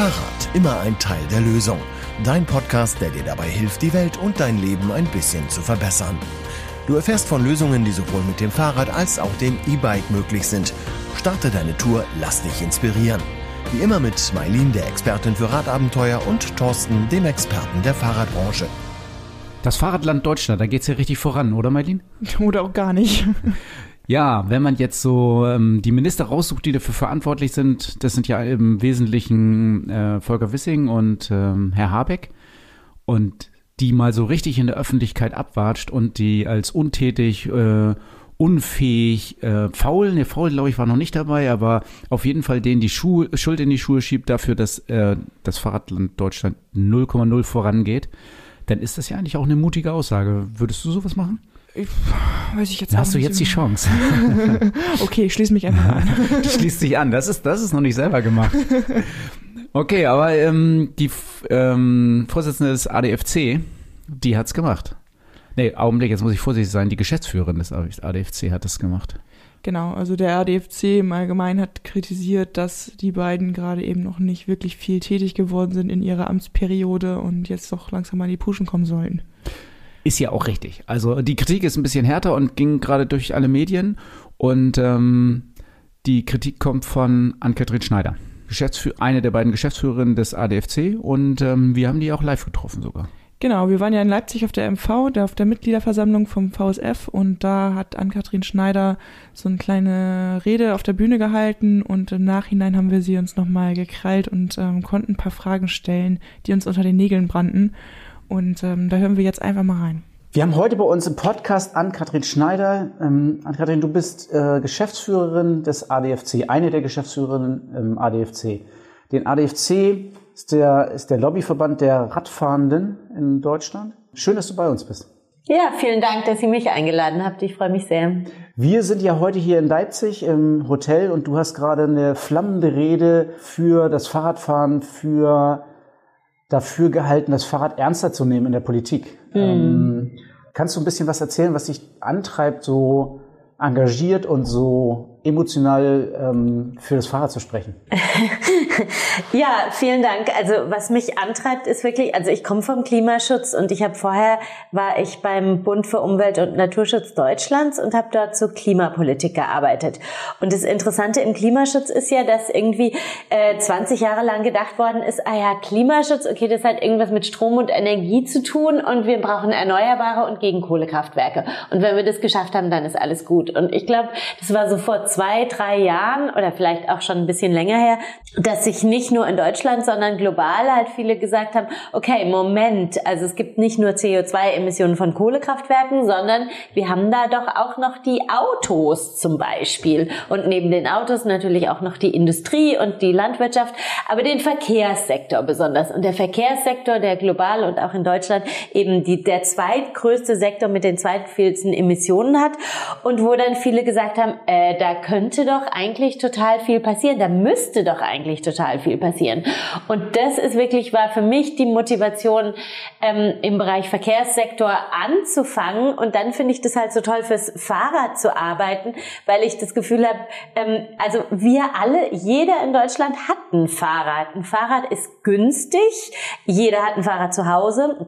Fahrrad, immer ein Teil der Lösung. Dein Podcast, der dir dabei hilft, die Welt und dein Leben ein bisschen zu verbessern. Du erfährst von Lösungen, die sowohl mit dem Fahrrad als auch dem E-Bike möglich sind. Starte deine Tour, lass dich inspirieren. Wie immer mit Mailin, der Expertin für Radabenteuer, und Thorsten, dem Experten der Fahrradbranche. Das Fahrradland Deutschland, da geht's ja richtig voran, oder Mailin? Oder auch gar nicht. Ja, wenn man jetzt so ähm, die Minister raussucht, die dafür verantwortlich sind, das sind ja im Wesentlichen äh, Volker Wissing und ähm, Herr Habeck. Und die mal so richtig in der Öffentlichkeit abwatscht und die als untätig, äh, unfähig, äh, faul, ne, faul glaube ich war noch nicht dabei, aber auf jeden Fall denen die Schuhe, Schuld in die Schuhe schiebt dafür, dass äh, das Fahrradland Deutschland 0,0 vorangeht, dann ist das ja eigentlich auch eine mutige Aussage. Würdest du sowas machen? Ich, weiß ich jetzt hast du jetzt die Chance. okay, ich schließe mich einfach an. Schließ dich an. Das ist, das ist noch nicht selber gemacht. Okay, aber ähm, die ähm, Vorsitzende des ADFC, die hat's gemacht. Nee, Augenblick, jetzt muss ich vorsichtig sein. Die Geschäftsführerin des ADFC hat das gemacht. Genau, also der ADFC im Allgemeinen hat kritisiert, dass die beiden gerade eben noch nicht wirklich viel tätig geworden sind in ihrer Amtsperiode und jetzt doch langsam mal in die Puschen kommen sollten. Ist ja auch richtig. Also die Kritik ist ein bisschen härter und ging gerade durch alle Medien. Und ähm, die Kritik kommt von Ann-Kathrin Schneider, Geschäftsführ eine der beiden Geschäftsführerinnen des ADFC. Und ähm, wir haben die auch live getroffen sogar. Genau, wir waren ja in Leipzig auf der MV, da auf der Mitgliederversammlung vom VSF und da hat Ann-Kathrin Schneider so eine kleine Rede auf der Bühne gehalten und im Nachhinein haben wir sie uns nochmal gekrallt und ähm, konnten ein paar Fragen stellen, die uns unter den Nägeln brannten. Und ähm, da hören wir jetzt einfach mal rein. Wir haben heute bei uns im Podcast Ann-Kathrin Schneider. Ähm, Ann-Kathrin, du bist äh, Geschäftsführerin des ADFC, eine der Geschäftsführerinnen im ADFC. Den ADFC ist der, ist der Lobbyverband der Radfahrenden in Deutschland. Schön, dass du bei uns bist. Ja, vielen Dank, dass ihr mich eingeladen habt. Ich freue mich sehr. Wir sind ja heute hier in Leipzig im Hotel und du hast gerade eine flammende Rede für das Fahrradfahren, für dafür gehalten, das Fahrrad ernster zu nehmen in der Politik. Mhm. Ähm, kannst du ein bisschen was erzählen, was dich antreibt, so engagiert und so emotional ähm, für das Fahrrad zu sprechen. ja, vielen Dank. Also was mich antreibt, ist wirklich, also ich komme vom Klimaschutz und ich habe vorher war ich beim Bund für Umwelt und Naturschutz Deutschlands und habe dort zur Klimapolitik gearbeitet. Und das Interessante im Klimaschutz ist ja, dass irgendwie äh, 20 Jahre lang gedacht worden ist, ah ja, Klimaschutz, okay, das hat irgendwas mit Strom und Energie zu tun und wir brauchen Erneuerbare und gegen Kohlekraftwerke. Und wenn wir das geschafft haben, dann ist alles gut. Und ich glaube, das war sofort zwei, drei Jahren oder vielleicht auch schon ein bisschen länger her, dass sich nicht nur in Deutschland, sondern global halt viele gesagt haben, okay, Moment, also es gibt nicht nur CO2-Emissionen von Kohlekraftwerken, sondern wir haben da doch auch noch die Autos zum Beispiel und neben den Autos natürlich auch noch die Industrie und die Landwirtschaft, aber den Verkehrssektor besonders. Und der Verkehrssektor, der global und auch in Deutschland eben die, der zweitgrößte Sektor mit den zweitvielsten Emissionen hat und wo dann viele gesagt haben, äh, da könnte doch eigentlich total viel passieren, da müsste doch eigentlich total viel passieren. Und das ist wirklich, war für mich die Motivation, ähm, im Bereich Verkehrssektor anzufangen. Und dann finde ich das halt so toll, fürs Fahrrad zu arbeiten, weil ich das Gefühl habe, ähm, also wir alle, jeder in Deutschland hat ein Fahrrad. Ein Fahrrad ist günstig, jeder hat ein Fahrrad zu Hause.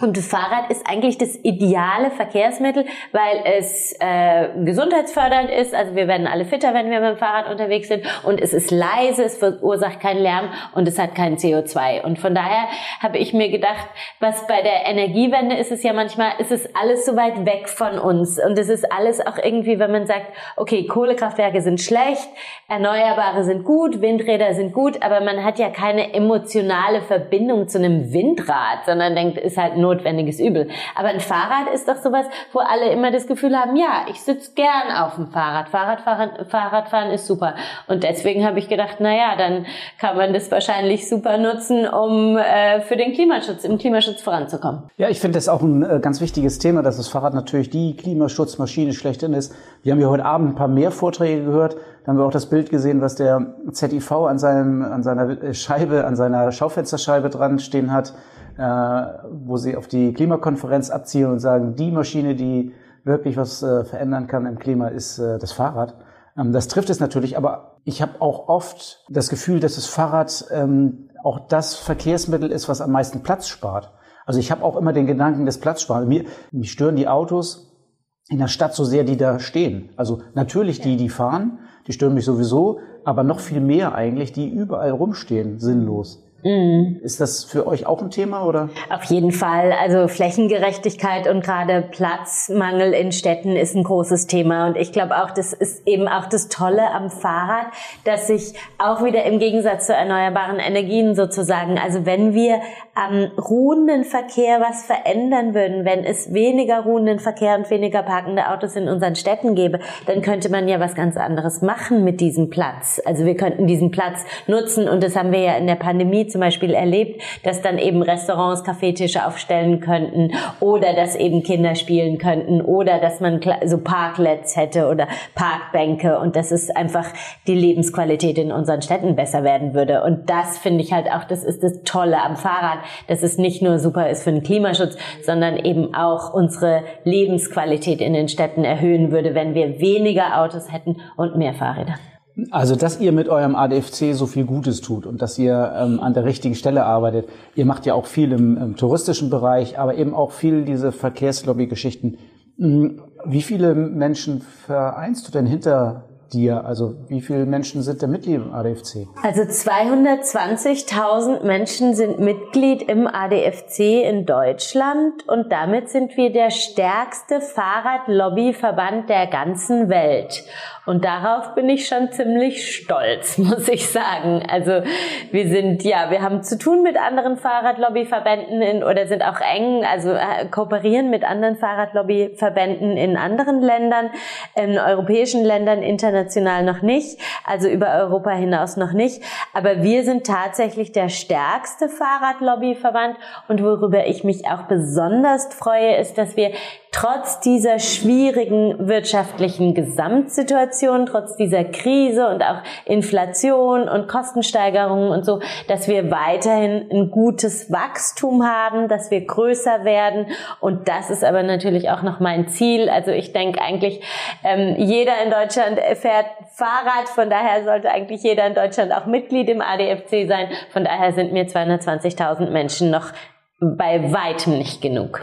Und das Fahrrad ist eigentlich das ideale Verkehrsmittel, weil es äh, gesundheitsfördernd ist. Also wir werden alle fitter, wenn wir mit dem Fahrrad unterwegs sind. Und es ist leise, es verursacht keinen Lärm und es hat kein CO2. Und von daher habe ich mir gedacht, was bei der Energiewende ist es ja manchmal, ist es alles so weit weg von uns. Und es ist alles auch irgendwie, wenn man sagt, okay, Kohlekraftwerke sind schlecht, Erneuerbare sind gut, Windräder sind gut, aber man hat ja keine emotionale Verbindung zu einem Windrad, sondern denkt, ist halt notwendiges Übel. Aber ein Fahrrad ist doch sowas, wo alle immer das Gefühl haben, ja, ich sitze gern auf dem Fahrrad. Fahrradfahren, Fahrradfahren ist super. Und deswegen habe ich gedacht, na dann kann man das wahrscheinlich super nutzen, um äh, für den Klimaschutz, im Klimaschutz voranzukommen. Ja, ich finde das auch ein äh, ganz wichtiges Thema, dass das Fahrrad natürlich die Klimaschutzmaschine schlechthin ist. Wir haben ja heute Abend ein paar mehr Vorträge gehört. Da haben wir auch das Bild gesehen, was der ZIV an, seinem, an seiner Scheibe, an seiner Schaufensterscheibe dran stehen hat äh, wo sie auf die Klimakonferenz abzielen und sagen, die Maschine, die wirklich was äh, verändern kann im Klima, ist äh, das Fahrrad. Ähm, das trifft es natürlich, aber ich habe auch oft das Gefühl, dass das Fahrrad ähm, auch das Verkehrsmittel ist, was am meisten Platz spart. Also ich habe auch immer den Gedanken des Platzsparens. Mir, mich stören die Autos in der Stadt so sehr, die da stehen. Also natürlich die, die fahren, die stören mich sowieso, aber noch viel mehr eigentlich, die überall rumstehen, sinnlos. Mhm. Ist das für euch auch ein Thema oder? Auf jeden Fall. Also Flächengerechtigkeit und gerade Platzmangel in Städten ist ein großes Thema. Und ich glaube auch, das ist eben auch das Tolle am Fahrrad, dass sich auch wieder im Gegensatz zu erneuerbaren Energien sozusagen, also wenn wir am ruhenden Verkehr was verändern würden, wenn es weniger ruhenden Verkehr und weniger parkende Autos in unseren Städten gäbe, dann könnte man ja was ganz anderes machen mit diesem Platz. Also wir könnten diesen Platz nutzen und das haben wir ja in der Pandemie zum Beispiel erlebt, dass dann eben Restaurants Kaffeetische aufstellen könnten oder dass eben Kinder spielen könnten oder dass man so Parklets hätte oder Parkbänke und dass es einfach die Lebensqualität in unseren Städten besser werden würde. Und das finde ich halt auch, das ist das Tolle am Fahrrad, dass es nicht nur super ist für den Klimaschutz, sondern eben auch unsere Lebensqualität in den Städten erhöhen würde, wenn wir weniger Autos hätten und mehr Fahrräder. Also, dass ihr mit eurem ADFC so viel Gutes tut und dass ihr ähm, an der richtigen Stelle arbeitet. Ihr macht ja auch viel im, im touristischen Bereich, aber eben auch viel diese Verkehrslobby-Geschichten. Hm, wie viele Menschen vereinst du denn hinter dir? Also wie viele Menschen sind da Mitglied im ADFC? Also 220.000 Menschen sind Mitglied im ADFC in Deutschland und damit sind wir der stärkste Fahrradlobbyverband der ganzen Welt. Und darauf bin ich schon ziemlich stolz, muss ich sagen. Also wir sind, ja, wir haben zu tun mit anderen Fahrradlobbyverbänden in, oder sind auch eng, also äh, kooperieren mit anderen Fahrradlobbyverbänden in anderen Ländern, in europäischen Ländern, international international noch nicht, also über Europa hinaus noch nicht. Aber wir sind tatsächlich der stärkste Fahrradlobbyverband und worüber ich mich auch besonders freue, ist, dass wir trotz dieser schwierigen wirtschaftlichen Gesamtsituation, trotz dieser Krise und auch Inflation und Kostensteigerungen und so, dass wir weiterhin ein gutes Wachstum haben, dass wir größer werden. Und das ist aber natürlich auch noch mein Ziel. Also ich denke eigentlich, ähm, jeder in Deutschland fährt Fahrrad. Von daher sollte eigentlich jeder in Deutschland auch Mitglied im ADFC sein. Von daher sind mir 220.000 Menschen noch bei weitem nicht genug.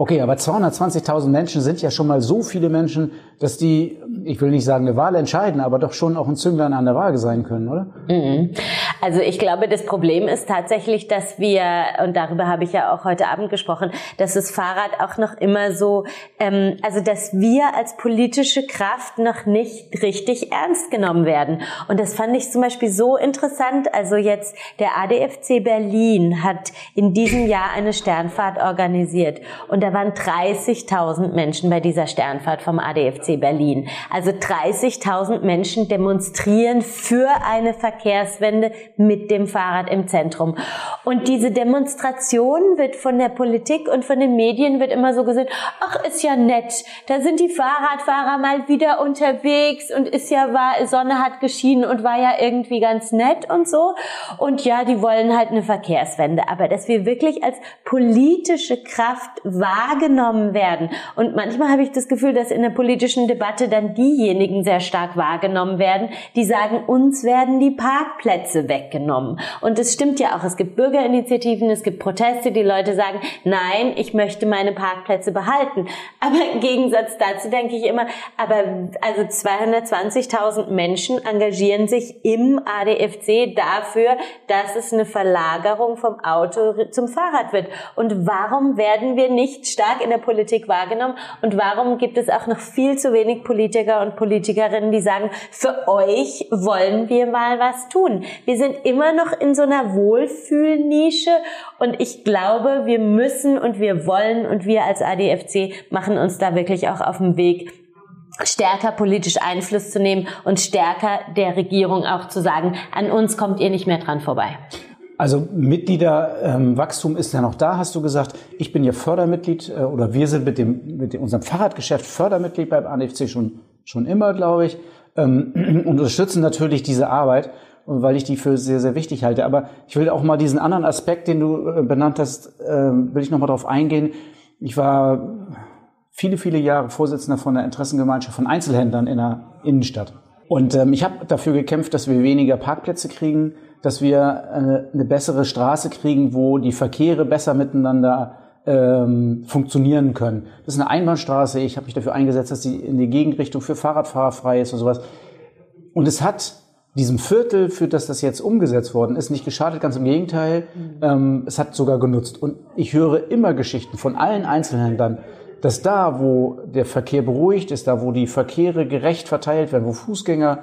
Okay, aber 220.000 Menschen sind ja schon mal so viele Menschen, dass die, ich will nicht sagen eine Wahl entscheiden, aber doch schon auch ein Zünglein an der Waage sein können, oder? Mhm. Also ich glaube, das Problem ist tatsächlich, dass wir, und darüber habe ich ja auch heute Abend gesprochen, dass das Fahrrad auch noch immer so, ähm, also dass wir als politische Kraft noch nicht richtig ernst genommen werden. Und das fand ich zum Beispiel so interessant. Also jetzt der ADFC Berlin hat in diesem Jahr eine Sternfahrt organisiert. Und da waren 30.000 Menschen bei dieser Sternfahrt vom ADFC Berlin. Also 30.000 Menschen demonstrieren für eine Verkehrswende mit dem Fahrrad im Zentrum. Und diese Demonstration wird von der Politik und von den Medien wird immer so gesehen, ach, ist ja nett. Da sind die Fahrradfahrer mal wieder unterwegs und ist ja war, Sonne hat geschienen und war ja irgendwie ganz nett und so. Und ja, die wollen halt eine Verkehrswende. Aber dass wir wirklich als politische Kraft wahr wahrgenommen werden. Und manchmal habe ich das Gefühl, dass in der politischen Debatte dann diejenigen sehr stark wahrgenommen werden, die sagen, uns werden die Parkplätze weggenommen. Und es stimmt ja auch, es gibt Bürgerinitiativen, es gibt Proteste, die Leute sagen, nein, ich möchte meine Parkplätze behalten. Aber im Gegensatz dazu denke ich immer, aber also 220.000 Menschen engagieren sich im ADFC dafür, dass es eine Verlagerung vom Auto zum Fahrrad wird. Und warum werden wir nicht stark in der Politik wahrgenommen? Und warum gibt es auch noch viel zu wenig Politiker und Politikerinnen, die sagen, für euch wollen wir mal was tun? Wir sind immer noch in so einer Wohlfühlnische und ich glaube, wir müssen und wir wollen und wir als ADFC machen uns da wirklich auch auf den Weg, stärker politisch Einfluss zu nehmen und stärker der Regierung auch zu sagen, an uns kommt ihr nicht mehr dran vorbei. Also Mitgliederwachstum ähm, ist ja noch da, hast du gesagt. Ich bin ja Fördermitglied äh, oder wir sind mit dem mit dem, unserem Fahrradgeschäft Fördermitglied beim ADFC schon schon immer, glaube ich, ähm, und unterstützen natürlich diese Arbeit, weil ich die für sehr sehr wichtig halte. Aber ich will auch mal diesen anderen Aspekt, den du äh, benannt hast, äh, will ich noch mal darauf eingehen. Ich war viele viele Jahre Vorsitzender von der Interessengemeinschaft von Einzelhändlern in der Innenstadt. Und ähm, ich habe dafür gekämpft, dass wir weniger Parkplätze kriegen, dass wir eine, eine bessere Straße kriegen, wo die Verkehre besser miteinander ähm, funktionieren können. Das ist eine Einbahnstraße. Ich habe mich dafür eingesetzt, dass die in die Gegenrichtung für Fahrradfahrer frei ist und sowas. Und es hat diesem Viertel, für das das jetzt umgesetzt worden ist, nicht geschadet, ganz im Gegenteil. Mhm. Ähm, es hat sogar genutzt. Und ich höre immer Geschichten von allen Einzelhändlern, dass da, wo der Verkehr beruhigt ist, da, wo die Verkehre gerecht verteilt werden, wo Fußgänger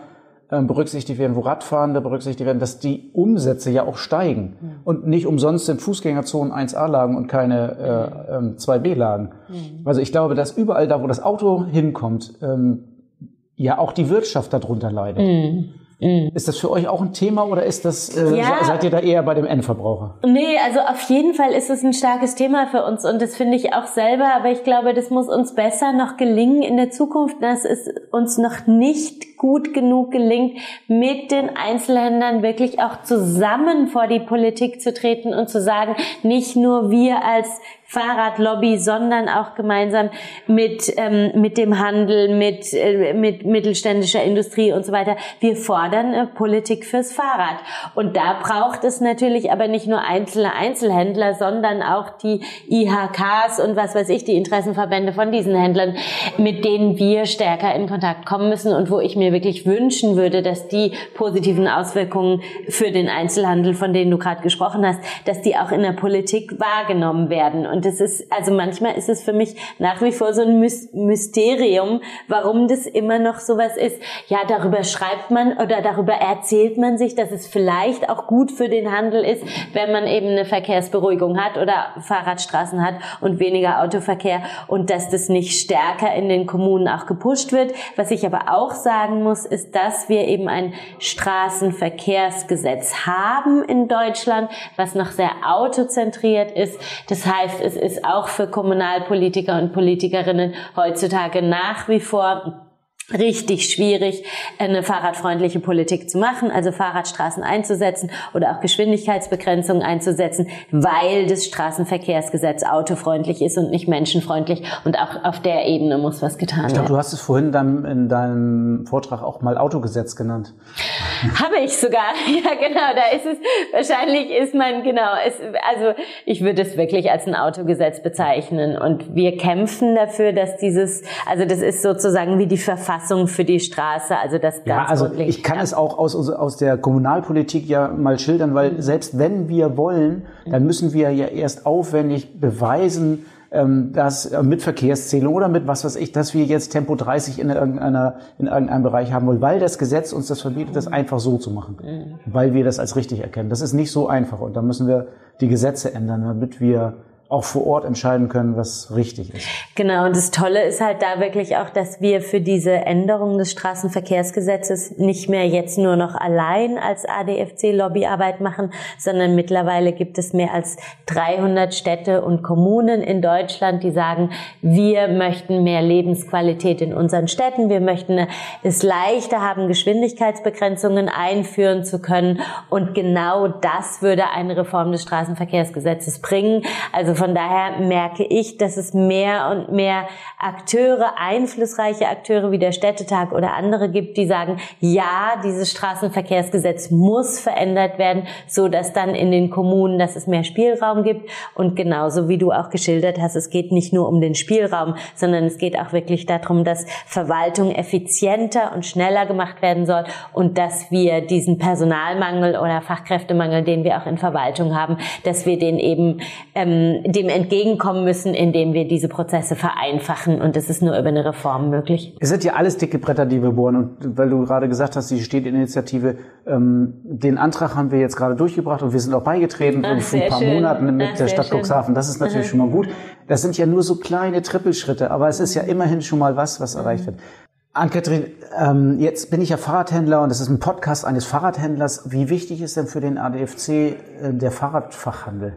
berücksichtigt werden, wo Radfahrende berücksichtigt werden, dass die Umsätze ja auch steigen. Mhm. Und nicht umsonst sind Fußgängerzonen 1a-Lagen und keine äh, ähm, 2b-Lagen. Mhm. Also ich glaube, dass überall da, wo das Auto hinkommt, ähm, ja auch die Wirtschaft darunter leidet. Mhm. Mhm. Ist das für euch auch ein Thema oder ist das, äh, ja. seid ihr da eher bei dem Endverbraucher? Nee, also auf jeden Fall ist es ein starkes Thema für uns und das finde ich auch selber, aber ich glaube, das muss uns besser noch gelingen in der Zukunft, dass es uns noch nicht gut genug gelingt, mit den Einzelhändlern wirklich auch zusammen vor die Politik zu treten und zu sagen, nicht nur wir als Fahrradlobby, sondern auch gemeinsam mit, ähm, mit dem Handel, mit, äh, mit mittelständischer Industrie und so weiter. Wir fordern äh, Politik fürs Fahrrad. Und da braucht es natürlich aber nicht nur einzelne Einzelhändler, sondern auch die IHKs und was weiß ich, die Interessenverbände von diesen Händlern, mit denen wir stärker in Kontakt kommen müssen und wo ich mir wirklich wünschen würde, dass die positiven Auswirkungen für den Einzelhandel, von denen du gerade gesprochen hast, dass die auch in der Politik wahrgenommen werden. Das ist, also manchmal ist es für mich nach wie vor so ein Mysterium, warum das immer noch sowas ist. Ja, darüber schreibt man oder darüber erzählt man sich, dass es vielleicht auch gut für den Handel ist, wenn man eben eine Verkehrsberuhigung hat oder Fahrradstraßen hat und weniger Autoverkehr und dass das nicht stärker in den Kommunen auch gepusht wird. Was ich aber auch sagen muss, ist, dass wir eben ein Straßenverkehrsgesetz haben in Deutschland, was noch sehr autozentriert ist. Das heißt, es ist auch für Kommunalpolitiker und Politikerinnen heutzutage nach wie vor richtig schwierig, eine fahrradfreundliche Politik zu machen, also Fahrradstraßen einzusetzen oder auch Geschwindigkeitsbegrenzungen einzusetzen, weil das Straßenverkehrsgesetz autofreundlich ist und nicht menschenfreundlich und auch auf der Ebene muss was getan werden. Ich glaube, du hast es vorhin dann in deinem Vortrag auch mal Autogesetz genannt. Habe ich sogar, ja genau, da ist es, wahrscheinlich ist man, genau, es, also ich würde es wirklich als ein Autogesetz bezeichnen und wir kämpfen dafür, dass dieses, also das ist sozusagen wie die Verfassung Verfassung für die Straße, also das ganz Ja, also ich kann es auch aus, aus der Kommunalpolitik ja mal schildern, weil mhm. selbst wenn wir wollen, dann müssen wir ja erst aufwendig beweisen, ähm, dass äh, mit Verkehrszählung oder mit was weiß ich, dass wir jetzt Tempo 30 in irgendeiner in irgendeinem Bereich haben wollen, weil das Gesetz uns das verbietet, das einfach so zu machen, mhm. weil wir das als richtig erkennen. Das ist nicht so einfach und da müssen wir die Gesetze ändern, damit wir auch vor Ort entscheiden können, was richtig ist. Genau, und das Tolle ist halt da wirklich auch, dass wir für diese Änderung des Straßenverkehrsgesetzes nicht mehr jetzt nur noch allein als ADFC Lobbyarbeit machen, sondern mittlerweile gibt es mehr als 300 Städte und Kommunen in Deutschland, die sagen, wir möchten mehr Lebensqualität in unseren Städten, wir möchten es leichter haben, Geschwindigkeitsbegrenzungen einführen zu können und genau das würde eine Reform des Straßenverkehrsgesetzes bringen. Also von daher merke ich, dass es mehr und mehr Akteure, einflussreiche Akteure wie der Städtetag oder andere gibt, die sagen, ja, dieses Straßenverkehrsgesetz muss verändert werden, so dass dann in den Kommunen, dass es mehr Spielraum gibt. Und genauso wie du auch geschildert hast, es geht nicht nur um den Spielraum, sondern es geht auch wirklich darum, dass Verwaltung effizienter und schneller gemacht werden soll und dass wir diesen Personalmangel oder Fachkräftemangel, den wir auch in Verwaltung haben, dass wir den eben ähm, dem entgegenkommen müssen, indem wir diese Prozesse vereinfachen. Und das ist nur über eine Reform möglich. Es sind ja alles dicke Bretter, die wir bohren. Und weil du gerade gesagt hast, die Städtinitiative, ähm, den Antrag haben wir jetzt gerade durchgebracht und wir sind auch beigetreten Ach, vor ein paar schön. Monaten mit Ach, der Stadt schön. Cuxhaven. Das ist natürlich schon mal gut. Das sind ja nur so kleine Trippelschritte, aber es ist ja immerhin schon mal was, was erreicht wird. Ann-Kathrin, ähm, jetzt bin ich ja Fahrradhändler und das ist ein Podcast eines Fahrradhändlers. Wie wichtig ist denn für den ADFC äh, der Fahrradfachhandel?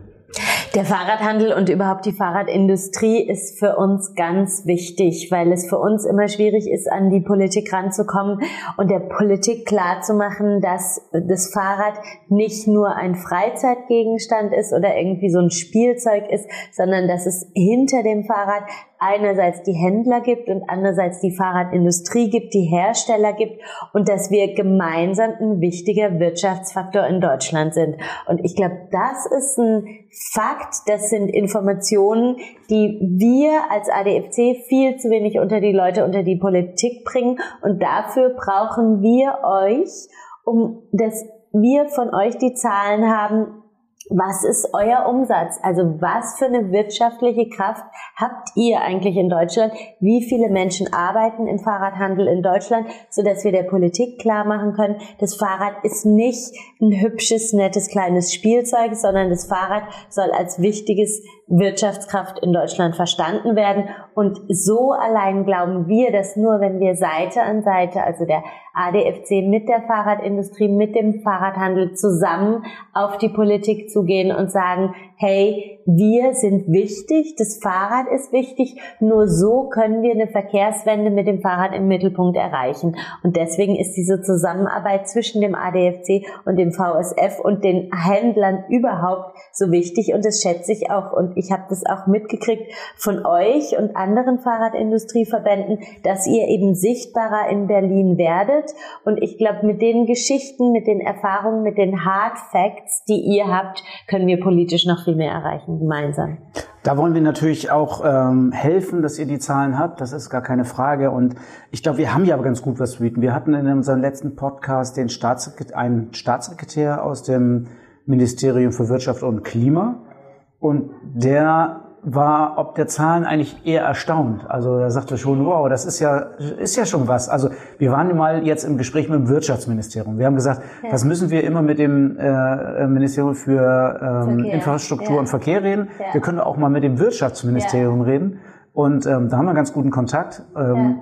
Der Fahrradhandel und überhaupt die Fahrradindustrie ist für uns ganz wichtig, weil es für uns immer schwierig ist, an die Politik ranzukommen und der Politik klarzumachen, dass das Fahrrad nicht nur ein Freizeitgegenstand ist oder irgendwie so ein Spielzeug ist, sondern dass es hinter dem Fahrrad einerseits die Händler gibt und andererseits die Fahrradindustrie gibt, die Hersteller gibt und dass wir gemeinsam ein wichtiger Wirtschaftsfaktor in Deutschland sind. Und ich glaube, das ist ein Fakt, das sind Informationen, die wir als ADFC viel zu wenig unter die Leute, unter die Politik bringen. Und dafür brauchen wir euch, um dass wir von euch die Zahlen haben, was ist euer Umsatz? Also was für eine wirtschaftliche Kraft habt ihr eigentlich in Deutschland? Wie viele Menschen arbeiten im Fahrradhandel in Deutschland, so dass wir der Politik klar machen können, das Fahrrad ist nicht ein hübsches, nettes, kleines Spielzeug, sondern das Fahrrad soll als wichtiges Wirtschaftskraft in Deutschland verstanden werden. Und so allein glauben wir, dass nur wenn wir Seite an Seite, also der ADFC mit der Fahrradindustrie, mit dem Fahrradhandel zusammen auf die Politik zugehen und sagen, hey, wir sind wichtig, das Fahrrad ist wichtig, nur so können wir eine Verkehrswende mit dem Fahrrad im Mittelpunkt erreichen. Und deswegen ist diese Zusammenarbeit zwischen dem ADFC und dem VSF und den Händlern überhaupt so wichtig und das schätze ich auch und ich habe das auch mitgekriegt von euch und anderen Fahrradindustrieverbänden, dass ihr eben sichtbarer in Berlin werdet und ich glaube, mit den Geschichten, mit den Erfahrungen, mit den Hard Facts, die ihr habt, können wir politisch noch mehr erreichen gemeinsam. Da wollen wir natürlich auch ähm, helfen, dass ihr die Zahlen habt. Das ist gar keine Frage. Und ich glaube, wir haben ja aber ganz gut was zu bieten. Wir hatten in unserem letzten Podcast den Staatssekretär, einen Staatssekretär aus dem Ministerium für Wirtschaft und Klima. Und der war ob der Zahlen eigentlich eher erstaunt. Also er sagte schon, wow, das ist ja, ist ja schon was. Also wir waren mal jetzt im Gespräch mit dem Wirtschaftsministerium. Wir haben gesagt, ja. was müssen wir immer mit dem äh, Ministerium für ähm, Infrastruktur ja. und Verkehr reden? Ja. Wir können auch mal mit dem Wirtschaftsministerium reden. Und ähm, da haben wir einen ganz guten Kontakt. Ähm,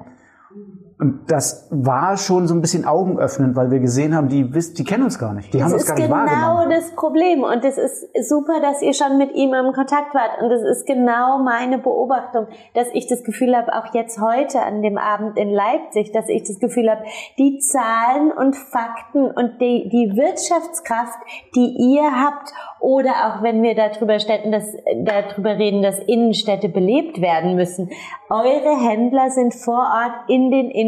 und das war schon so ein bisschen augenöffnend, weil wir gesehen haben, die, die kennen uns gar nicht. Die das haben uns gar nicht genau wahrgenommen. Das ist genau das Problem. Und es ist super, dass ihr schon mit ihm im Kontakt wart. Und das ist genau meine Beobachtung, dass ich das Gefühl habe, auch jetzt heute an dem Abend in Leipzig, dass ich das Gefühl habe, die Zahlen und Fakten und die, die Wirtschaftskraft, die ihr habt, oder auch wenn wir darüber, städten, dass, darüber reden, dass Innenstädte belebt werden müssen. Eure Händler sind vor Ort in den Innenstädten.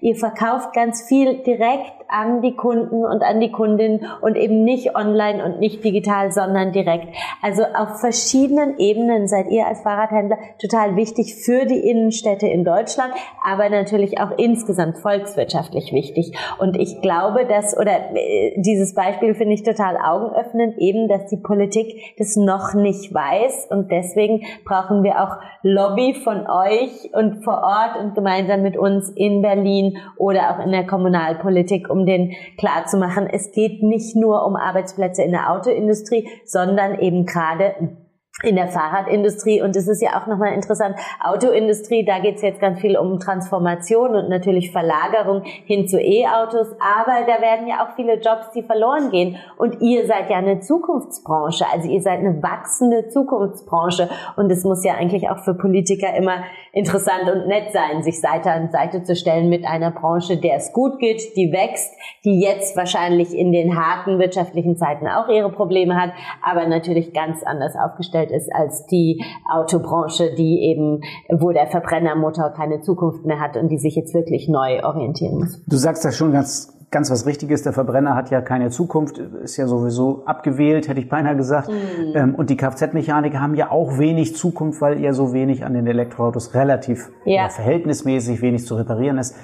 Ihr verkauft ganz viel direkt an die Kunden und an die Kundinnen und eben nicht online und nicht digital, sondern direkt. Also auf verschiedenen Ebenen seid ihr als Fahrradhändler total wichtig für die Innenstädte in Deutschland, aber natürlich auch insgesamt volkswirtschaftlich wichtig. Und ich glaube, dass, oder äh, dieses Beispiel finde ich total augenöffnend, eben, dass die Politik das noch nicht weiß und deswegen brauchen wir auch Lobby von euch und vor Ort und gemeinsam mit uns in Berlin oder auch in der Kommunalpolitik, um den klar zu machen, es geht nicht nur um Arbeitsplätze in der Autoindustrie, sondern eben gerade in der Fahrradindustrie. Und es ist ja auch nochmal interessant, Autoindustrie, da geht es jetzt ganz viel um Transformation und natürlich Verlagerung hin zu E-Autos, aber da werden ja auch viele Jobs, die verloren gehen. Und ihr seid ja eine Zukunftsbranche, also ihr seid eine wachsende Zukunftsbranche. Und es muss ja eigentlich auch für Politiker immer interessant und nett sein, sich Seite an Seite zu stellen mit einer Branche, der es gut geht, die wächst, die jetzt wahrscheinlich in den harten wirtschaftlichen Zeiten auch ihre Probleme hat, aber natürlich ganz anders aufgestellt aufgestellt ist als die Autobranche, die eben, wo der Verbrennermotor keine Zukunft mehr hat und die sich jetzt wirklich neu orientieren muss. Du sagst das schon ganz ganz was Richtiges. Der Verbrenner hat ja keine Zukunft, ist ja sowieso abgewählt, hätte ich beinahe gesagt. Mhm. und die Kfz-Mechaniker haben ja auch wenig Zukunft, weil ja so wenig an den Elektroautos relativ ja. verhältnismäßig wenig zu reparieren ist.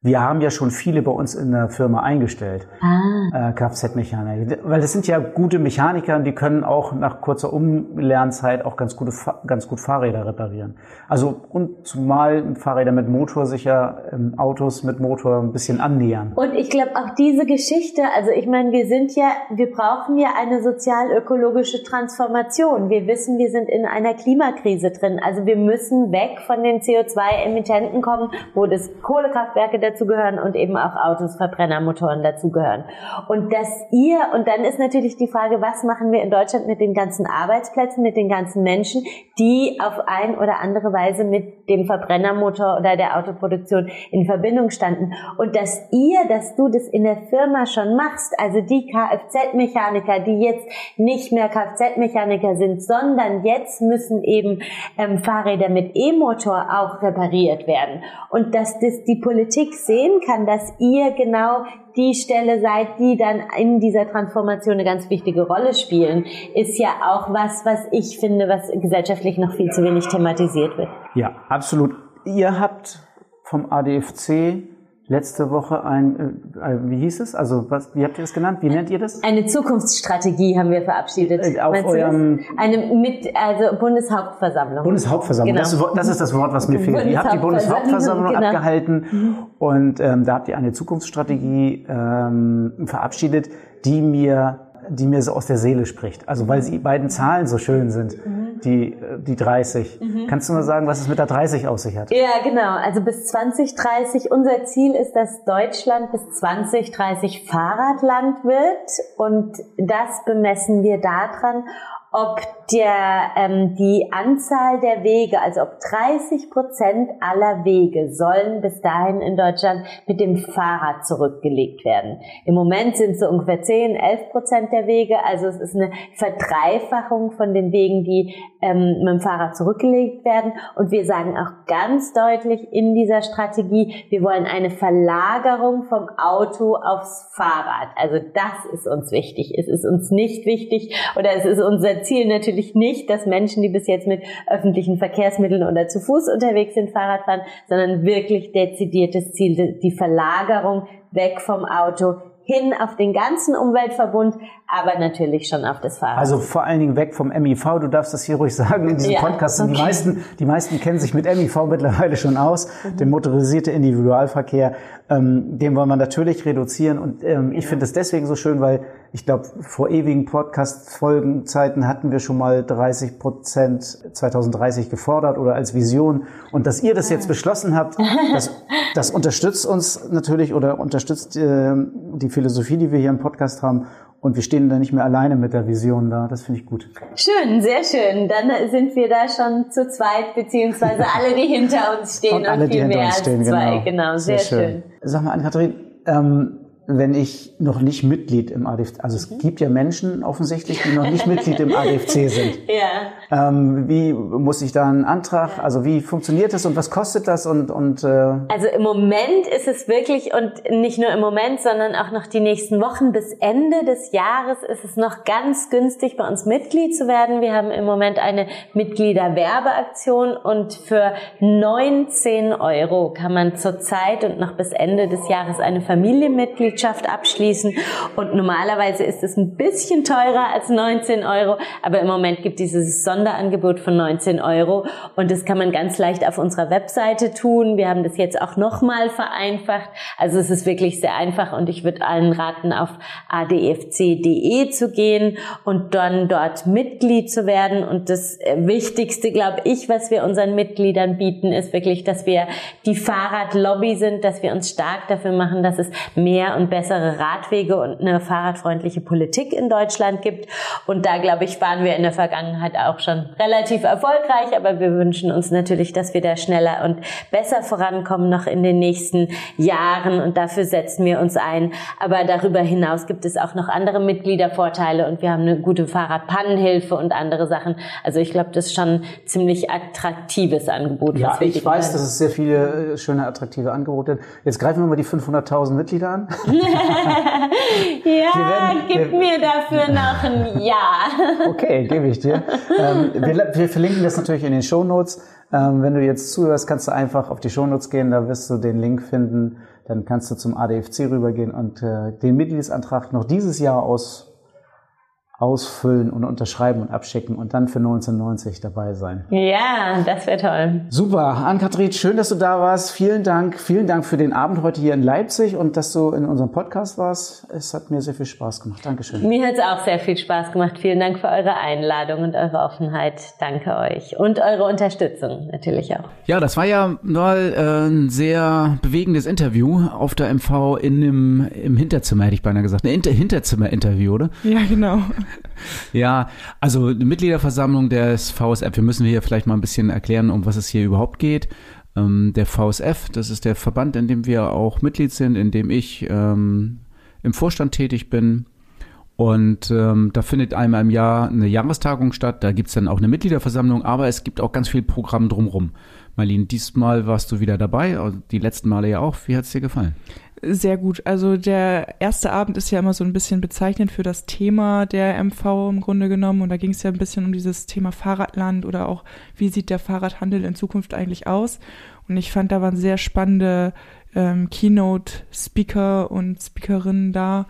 Wir haben ja schon viele bei uns in der Firma eingestellt, ah. äh, Kfz-Mechaniker. Weil das sind ja gute Mechaniker und die können auch nach kurzer Umlernzeit auch ganz, gute, ganz gut Fahrräder reparieren. Also und zumal Fahrräder mit Motor sicher ähm, Autos mit Motor ein bisschen annähern. Und ich glaube auch diese Geschichte, also ich meine, wir sind ja, wir brauchen ja eine sozial-ökologische Transformation. Wir wissen, wir sind in einer Klimakrise drin. Also wir müssen weg von den CO2-Emittenten kommen, wo das Kohlekraftwerke dazugehören und eben auch Autos, Verbrennermotoren dazugehören. Und dass ihr, und dann ist natürlich die Frage, was machen wir in Deutschland mit den ganzen Arbeitsplätzen, mit den ganzen Menschen, die auf ein oder andere Weise mit dem Verbrennermotor oder der Autoproduktion in Verbindung standen. Und dass ihr, dass du das in der Firma schon machst, also die Kfz-Mechaniker, die jetzt nicht mehr Kfz-Mechaniker sind, sondern jetzt müssen eben ähm, Fahrräder mit E-Motor auch repariert werden. Und dass das die Politik sehen kann, dass ihr genau die Stelle seid, die dann in dieser Transformation eine ganz wichtige Rolle spielen, ist ja auch was, was ich finde, was gesellschaftlich noch viel zu wenig thematisiert wird. Ja, absolut. Ihr habt vom ADFC letzte Woche ein, äh, wie hieß es? Also was, wie habt ihr das genannt? Wie nennt ihr das? Eine Zukunftsstrategie haben wir verabschiedet. Äh, auf eurem eine mit, also Bundeshauptversammlung. Bundeshauptversammlung. Genau. Das, das, ist das Wort, was mir fehlt. Ihr habt die Bundeshauptversammlung genau. abgehalten mhm. und ähm, da habt ihr eine Zukunftsstrategie ähm, verabschiedet, die mir die mir so aus der Seele spricht. Also weil die beiden Zahlen so schön sind, mhm. die, die 30. Mhm. Kannst du mal sagen, was es mit der 30 aus sich hat? Ja, genau. Also bis 2030, unser Ziel ist, dass Deutschland bis 2030 Fahrradland wird. Und das bemessen wir daran, ob der, ähm, die Anzahl der Wege, also ob 30 Prozent aller Wege sollen bis dahin in Deutschland mit dem Fahrrad zurückgelegt werden. Im Moment sind es so ungefähr 10, 11 Prozent der Wege, also es ist eine Verdreifachung von den Wegen, die ähm, mit dem Fahrrad zurückgelegt werden. Und wir sagen auch ganz deutlich in dieser Strategie, wir wollen eine Verlagerung vom Auto aufs Fahrrad. Also das ist uns wichtig. Es ist uns nicht wichtig oder es ist unser Ziel natürlich nicht, dass Menschen, die bis jetzt mit öffentlichen Verkehrsmitteln oder zu Fuß unterwegs sind, Fahrrad fahren, sondern wirklich dezidiertes Ziel, die Verlagerung weg vom Auto hin auf den ganzen Umweltverbund, aber natürlich schon auf das Fahrrad. Also vor allen Dingen weg vom MIV. Du darfst das hier ruhig sagen in diesem ja, Podcast. Okay. Die meisten, die meisten kennen sich mit MIV mittlerweile schon aus. Mhm. Der motorisierte Individualverkehr, ähm, den wollen wir natürlich reduzieren. Und ähm, ich finde es deswegen so schön, weil ich glaube, vor ewigen Podcast-Folgenzeiten hatten wir schon mal 30 Prozent 2030 gefordert oder als Vision. Und dass ihr das jetzt beschlossen habt, das, das unterstützt uns natürlich oder unterstützt äh, die Philosophie, die wir hier im Podcast haben. Und wir stehen da nicht mehr alleine mit der Vision da. Das finde ich gut. Schön, sehr schön. Dann sind wir da schon zu zweit, beziehungsweise alle, die hinter uns stehen und, und alle, viel mehr als stehen, zwei. Genau, genau sehr, sehr schön. schön. Sag mal, Ann-Kathrin, ähm, wenn ich noch nicht Mitglied im ADFC, also es mhm. gibt ja Menschen offensichtlich, die noch nicht Mitglied im ADFC sind. Ja. Ähm, wie muss ich da einen Antrag, also wie funktioniert das und was kostet das und, und äh Also im Moment ist es wirklich und nicht nur im Moment, sondern auch noch die nächsten Wochen bis Ende des Jahres ist es noch ganz günstig bei uns Mitglied zu werden. Wir haben im Moment eine Mitgliederwerbeaktion und für 19 Euro kann man zurzeit und noch bis Ende des Jahres eine Familienmitgliedschaft Mitgliedschaft abschließen. Und normalerweise ist es ein bisschen teurer als 19 Euro, aber im Moment gibt dieses Sonderangebot von 19 Euro und das kann man ganz leicht auf unserer Webseite tun. Wir haben das jetzt auch nochmal vereinfacht. Also es ist wirklich sehr einfach und ich würde allen raten, auf adfc.de zu gehen und dann dort Mitglied zu werden. Und das Wichtigste, glaube ich, was wir unseren Mitgliedern bieten, ist wirklich, dass wir die Fahrradlobby sind, dass wir uns stark dafür machen, dass es mehr und bessere Radwege und eine fahrradfreundliche Politik in Deutschland gibt. Und da, glaube ich, waren wir in der Vergangenheit auch schon relativ erfolgreich. Aber wir wünschen uns natürlich, dass wir da schneller und besser vorankommen noch in den nächsten Jahren. Und dafür setzen wir uns ein. Aber darüber hinaus gibt es auch noch andere Mitgliedervorteile und wir haben eine gute Fahrradpannenhilfe und andere Sachen. Also ich glaube, das ist schon ein ziemlich attraktives Angebot. Ja, ich weiß, dass es sehr viele äh, schöne, attraktive Angebote gibt. Jetzt greifen wir mal die 500.000 Mitglieder an. ja, werden, gib wir, mir dafür noch ein Ja. okay, gebe ich dir. Ähm, wir, wir, verlinken das natürlich in den Show Notes. Ähm, wenn du jetzt zuhörst, kannst du einfach auf die Show Notes gehen, da wirst du den Link finden. Dann kannst du zum ADFC rübergehen und äh, den Mitgliedsantrag noch dieses Jahr aus ausfüllen und unterschreiben und abschicken und dann für 1990 dabei sein. Ja, das wäre toll. Super. Ann-Kathrin, schön, dass du da warst. Vielen Dank. Vielen Dank für den Abend heute hier in Leipzig und dass du in unserem Podcast warst. Es hat mir sehr viel Spaß gemacht. Dankeschön. Mir hat es auch sehr viel Spaß gemacht. Vielen Dank für eure Einladung und eure Offenheit. Danke euch. Und eure Unterstützung natürlich auch. Ja, das war ja mal äh, ein sehr bewegendes Interview auf der MV in dem, im Hinterzimmer, hätte ich beinahe gesagt. Ein Hinterzimmer-Interview, oder? Ja, genau. Ja, also eine Mitgliederversammlung des VSF, wir müssen hier vielleicht mal ein bisschen erklären, um was es hier überhaupt geht. Ähm, der VSF, das ist der Verband, in dem wir auch Mitglied sind, in dem ich ähm, im Vorstand tätig bin. Und ähm, da findet einmal im Jahr eine Jahrestagung statt. Da gibt's dann auch eine Mitgliederversammlung, aber es gibt auch ganz viel Programm drumrum. Marlene, diesmal warst du wieder dabei, die letzten Male ja auch. Wie hat's dir gefallen? Sehr gut. Also der erste Abend ist ja immer so ein bisschen bezeichnend für das Thema der MV im Grunde genommen. Und da ging es ja ein bisschen um dieses Thema Fahrradland oder auch, wie sieht der Fahrradhandel in Zukunft eigentlich aus. Und ich fand, da waren sehr spannende ähm, Keynote-Speaker und Speakerinnen da.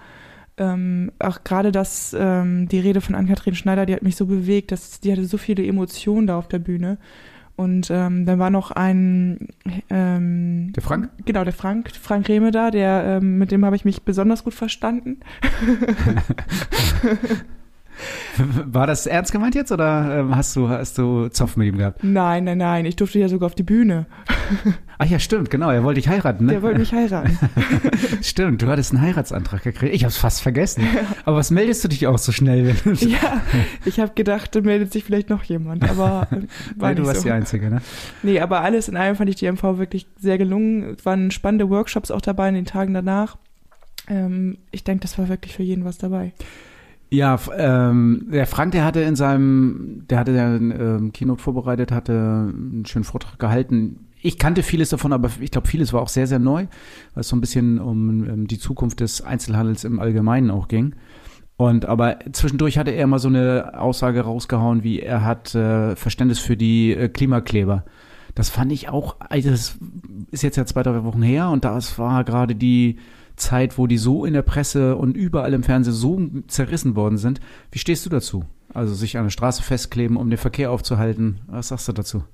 Ähm, auch gerade das, ähm, die Rede von Ann-Kathrin Schneider, die hat mich so bewegt, dass die hatte so viele Emotionen da auf der Bühne. Und ähm, dann war noch ein ähm, Der Frank? Genau, der Frank, Frank Rehme da, der ähm, mit dem habe ich mich besonders gut verstanden. War das ernst gemeint jetzt oder ähm, hast du hast du Zoff mit ihm gehabt? Nein, nein, nein, ich durfte ja sogar auf die Bühne. Ach ja, stimmt, genau, er wollte dich heiraten, ne? Der wollte mich heiraten. stimmt, du hattest einen Heiratsantrag gekriegt. Ich hab's fast vergessen. Aber was meldest du dich auch so schnell? Wenn du ja, ich habe gedacht, da meldet sich vielleicht noch jemand, aber äh, Weil du warst so. die Einzige, ne? Nee, aber alles in allem fand ich die MV wirklich sehr gelungen. Es waren spannende Workshops auch dabei in den Tagen danach. Ähm, ich denke, das war wirklich für jeden was dabei. Ja, ähm, der Frank, der hatte in seinem, der hatte den ähm, Keynote vorbereitet, hatte einen schönen Vortrag gehalten. Ich kannte vieles davon, aber ich glaube, vieles war auch sehr, sehr neu, weil es so ein bisschen um ähm, die Zukunft des Einzelhandels im Allgemeinen auch ging. Und aber zwischendurch hatte er mal so eine Aussage rausgehauen, wie er hat äh, Verständnis für die äh, Klimakleber. Das fand ich auch, also das ist jetzt ja zwei, drei Wochen her und das war gerade die Zeit, wo die so in der Presse und überall im Fernsehen so zerrissen worden sind. Wie stehst du dazu? Also sich an der Straße festkleben, um den Verkehr aufzuhalten. Was sagst du dazu?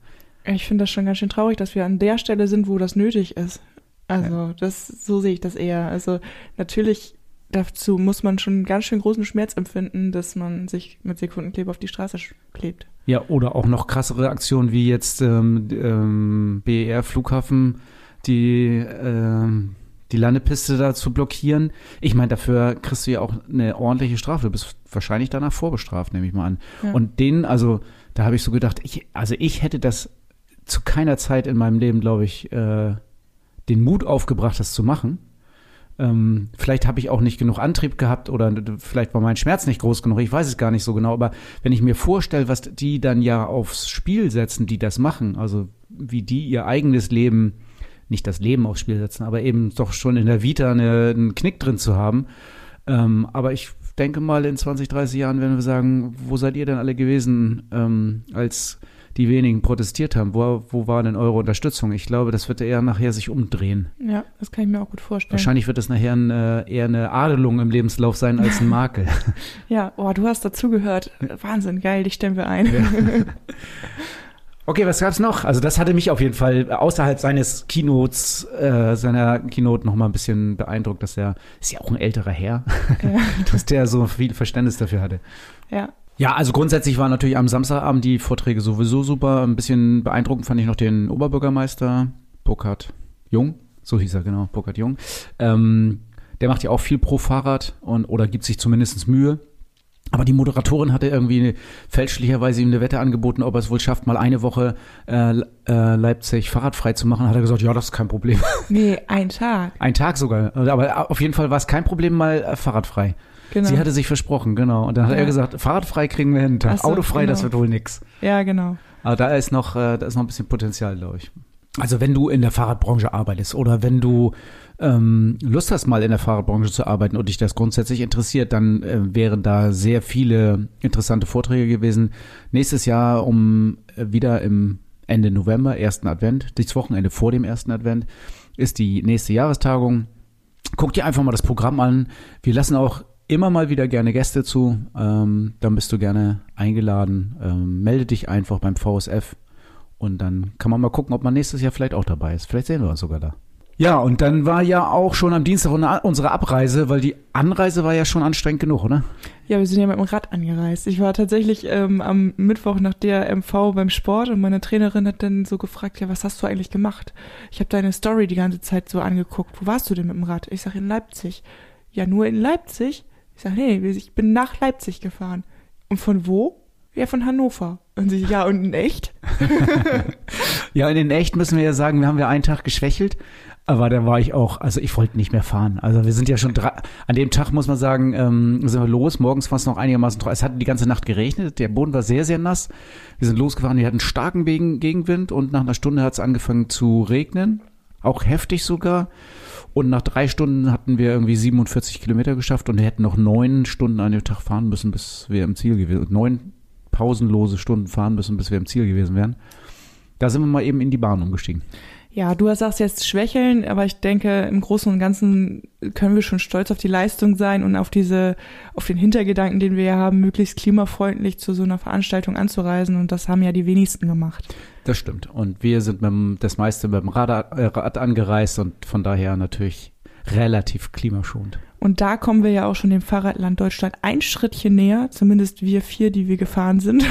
Ich finde das schon ganz schön traurig, dass wir an der Stelle sind, wo das nötig ist. Also, das, so sehe ich das eher. Also, natürlich, dazu muss man schon einen ganz schön großen Schmerz empfinden, dass man sich mit Sekundenkleber auf die Straße klebt. Ja, oder auch noch krassere Aktionen wie jetzt ähm, ähm, BER Flughafen, die ähm, die Landepiste da zu blockieren. Ich meine, dafür kriegst du ja auch eine ordentliche Strafe. Du bist wahrscheinlich danach vorbestraft, nehme ich mal an. Ja. Und denen, also da habe ich so gedacht, ich, also ich hätte das zu keiner Zeit in meinem Leben, glaube ich, äh, den Mut aufgebracht, das zu machen. Ähm, vielleicht habe ich auch nicht genug Antrieb gehabt oder vielleicht war mein Schmerz nicht groß genug. Ich weiß es gar nicht so genau. Aber wenn ich mir vorstelle, was die dann ja aufs Spiel setzen, die das machen, also wie die ihr eigenes Leben, nicht das Leben aufs Spiel setzen, aber eben doch schon in der Vita eine, einen Knick drin zu haben. Ähm, aber ich denke mal, in 20, 30 Jahren werden wir sagen, wo seid ihr denn alle gewesen, ähm, als die wenigen protestiert haben? Wo, wo war denn eure Unterstützung? Ich glaube, das wird eher nachher sich umdrehen. Ja, das kann ich mir auch gut vorstellen. Wahrscheinlich wird es nachher ein, äh, eher eine Adelung im Lebenslauf sein als ein Makel. Ja, oh, du hast dazugehört. Wahnsinn, geil, dich stellen wir ein. Okay, was gab's noch? Also das hatte mich auf jeden Fall außerhalb seines Keynotes, äh, seiner Keynote noch mal ein bisschen beeindruckt, dass er, ist ja auch ein älterer Herr, ja. dass der so viel Verständnis dafür hatte. ja. Ja, also grundsätzlich waren natürlich am Samstagabend die Vorträge sowieso super. Ein bisschen beeindruckend fand ich noch den Oberbürgermeister, Burkhard Jung, so hieß er genau, Burkhard Jung. Ähm, der macht ja auch viel pro Fahrrad und oder gibt sich zumindest Mühe. Aber die Moderatorin hatte irgendwie fälschlicherweise ihm eine Wette angeboten, ob er es wohl schafft, mal eine Woche äh, äh, Leipzig fahrradfrei zu machen. Hat er gesagt, ja, das ist kein Problem. Nee, ein Tag. Ein Tag sogar. Aber auf jeden Fall war es kein Problem, mal äh, fahrradfrei. Genau. Sie hatte sich versprochen, genau. Und dann hat Ja. er gesagt, fahrradfrei kriegen wir hin, Tag. So, Autofrei, das genau. wird wohl nix. ja, genau. Aber da ist noch, äh, da ist noch ein bisschen Potenzial, glaube ich. Also wenn du in der Fahrradbranche arbeitest oder wenn du ähm, Lust hast, mal in der Fahrradbranche zu arbeiten und dich das grundsätzlich interessiert, dann äh, wären da sehr viele interessante Vorträge gewesen. Nächstes Jahr um äh, wieder im Ende November, ersten Advent, das Wochenende vor dem ersten Advent, ist die nächste Jahrestagung. Guck dir einfach mal das Programm an. Wir lassen auch immer mal wieder gerne Gäste zu. Ähm, dann bist du gerne eingeladen. Ähm, melde dich einfach beim VSF und dann kann man mal gucken, ob man nächstes Jahr vielleicht auch dabei ist. Vielleicht sehen wir uns sogar da. Ja, und dann war ja auch schon am Dienstag unsere Abreise, weil die Anreise war ja schon anstrengend genug, oder? Ja, wir sind ja mit dem Rad angereist. Ich war tatsächlich ähm, am Mittwoch nach der MV beim Sport und meine Trainerin hat dann so gefragt, ja, was hast du eigentlich gemacht? Ich habe deine Story die ganze Zeit so angeguckt. Wo warst du denn mit dem Rad? Ich sag in Leipzig. Ja, nur in Leipzig? Ich sag, nee, ich bin nach Leipzig gefahren. Und von wo? Ja, von Hannover. Und sie, ja, und in echt? ja, in echt müssen wir ja sagen, wir haben ja einen Tag geschwächelt. Aber da war ich auch, also ich wollte nicht mehr fahren. Also wir sind ja schon drei, an dem Tag muss man sagen, ähm, sind wir los. Morgens war es noch einigermaßen trocken. Es hat die ganze Nacht geregnet. Der Boden war sehr, sehr nass. Wir sind losgefahren. Wir hatten starken Gegenwind und nach einer Stunde hat es angefangen zu regnen. Auch heftig sogar. Und nach drei Stunden hatten wir irgendwie 47 Kilometer geschafft und wir hätten noch neun Stunden an dem Tag fahren müssen, bis wir im Ziel gewesen Neun pausenlose Stunden fahren müssen, bis wir im Ziel gewesen wären. Da sind wir mal eben in die Bahn umgestiegen. Ja, du sagst jetzt schwächeln, aber ich denke, im Großen und Ganzen können wir schon stolz auf die Leistung sein und auf diese, auf den Hintergedanken, den wir ja haben, möglichst klimafreundlich zu so einer Veranstaltung anzureisen. Und das haben ja die wenigsten gemacht. Das stimmt. Und wir sind mit dem, das meiste mit dem Rad, äh, Rad angereist und von daher natürlich relativ klimaschonend. Und da kommen wir ja auch schon dem Fahrradland Deutschland ein Schrittchen näher, zumindest wir vier, die wir gefahren sind.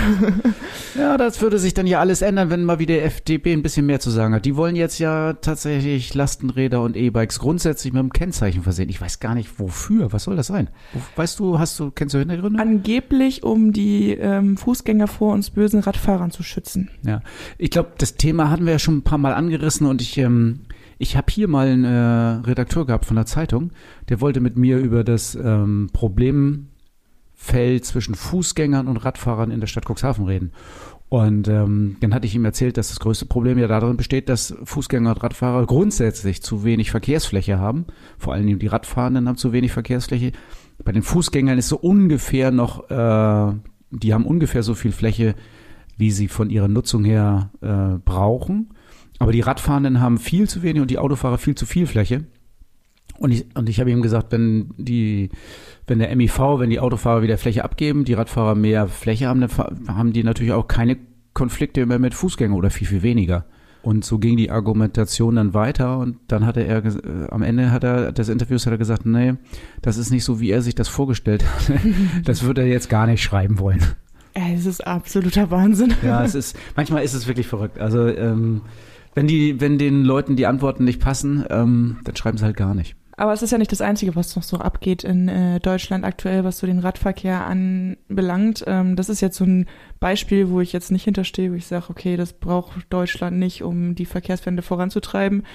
ja, das würde sich dann ja alles ändern, wenn mal wieder FDP ein bisschen mehr zu sagen hat. Die wollen jetzt ja tatsächlich Lastenräder und E-Bikes grundsätzlich mit einem Kennzeichen versehen. Ich weiß gar nicht wofür. Was soll das sein? Weißt du, hast du, kennst du Hintergründe? Angeblich, um die ähm, Fußgänger vor uns bösen Radfahrern zu schützen. Ja, ich glaube, das Thema hatten wir ja schon ein paar Mal angerissen und ich ähm, ich habe hier mal einen äh, Redakteur gehabt von der Zeitung, der wollte mit mir über das ähm, Problemfeld zwischen Fußgängern und Radfahrern in der Stadt Cuxhaven reden. Und ähm, dann hatte ich ihm erzählt, dass das größte Problem ja darin besteht, dass Fußgänger und Radfahrer grundsätzlich zu wenig Verkehrsfläche haben. Vor allem die Radfahrenden haben zu wenig Verkehrsfläche. Bei den Fußgängern ist so ungefähr noch, äh, die haben ungefähr so viel Fläche, wie sie von ihrer Nutzung her äh, brauchen. Aber die Radfahrenden haben viel zu wenig und die Autofahrer viel zu viel Fläche. Und ich, und ich habe ihm gesagt, wenn die, wenn der MIV, wenn die Autofahrer wieder Fläche abgeben, die Radfahrer mehr Fläche haben, dann haben die natürlich auch keine Konflikte mehr mit Fußgängern oder viel, viel weniger. Und so ging die Argumentation dann weiter und dann hatte er, äh, am Ende hat er, des Interviews hat er gesagt, nee, das ist nicht so, wie er sich das vorgestellt hat. das würde er jetzt gar nicht schreiben wollen. Es ist absoluter Wahnsinn. Ja, es ist, manchmal ist es wirklich verrückt. Also, ähm, wenn die, wenn den Leuten die Antworten nicht passen, ähm, dann schreiben sie halt gar nicht. Aber es ist ja nicht das Einzige, was noch so abgeht in äh, Deutschland aktuell, was so den Radverkehr anbelangt. Ähm, das ist jetzt so ein Beispiel, wo ich jetzt nicht hinterstehe, wo ich sage, okay, das braucht Deutschland nicht, um die Verkehrswende voranzutreiben.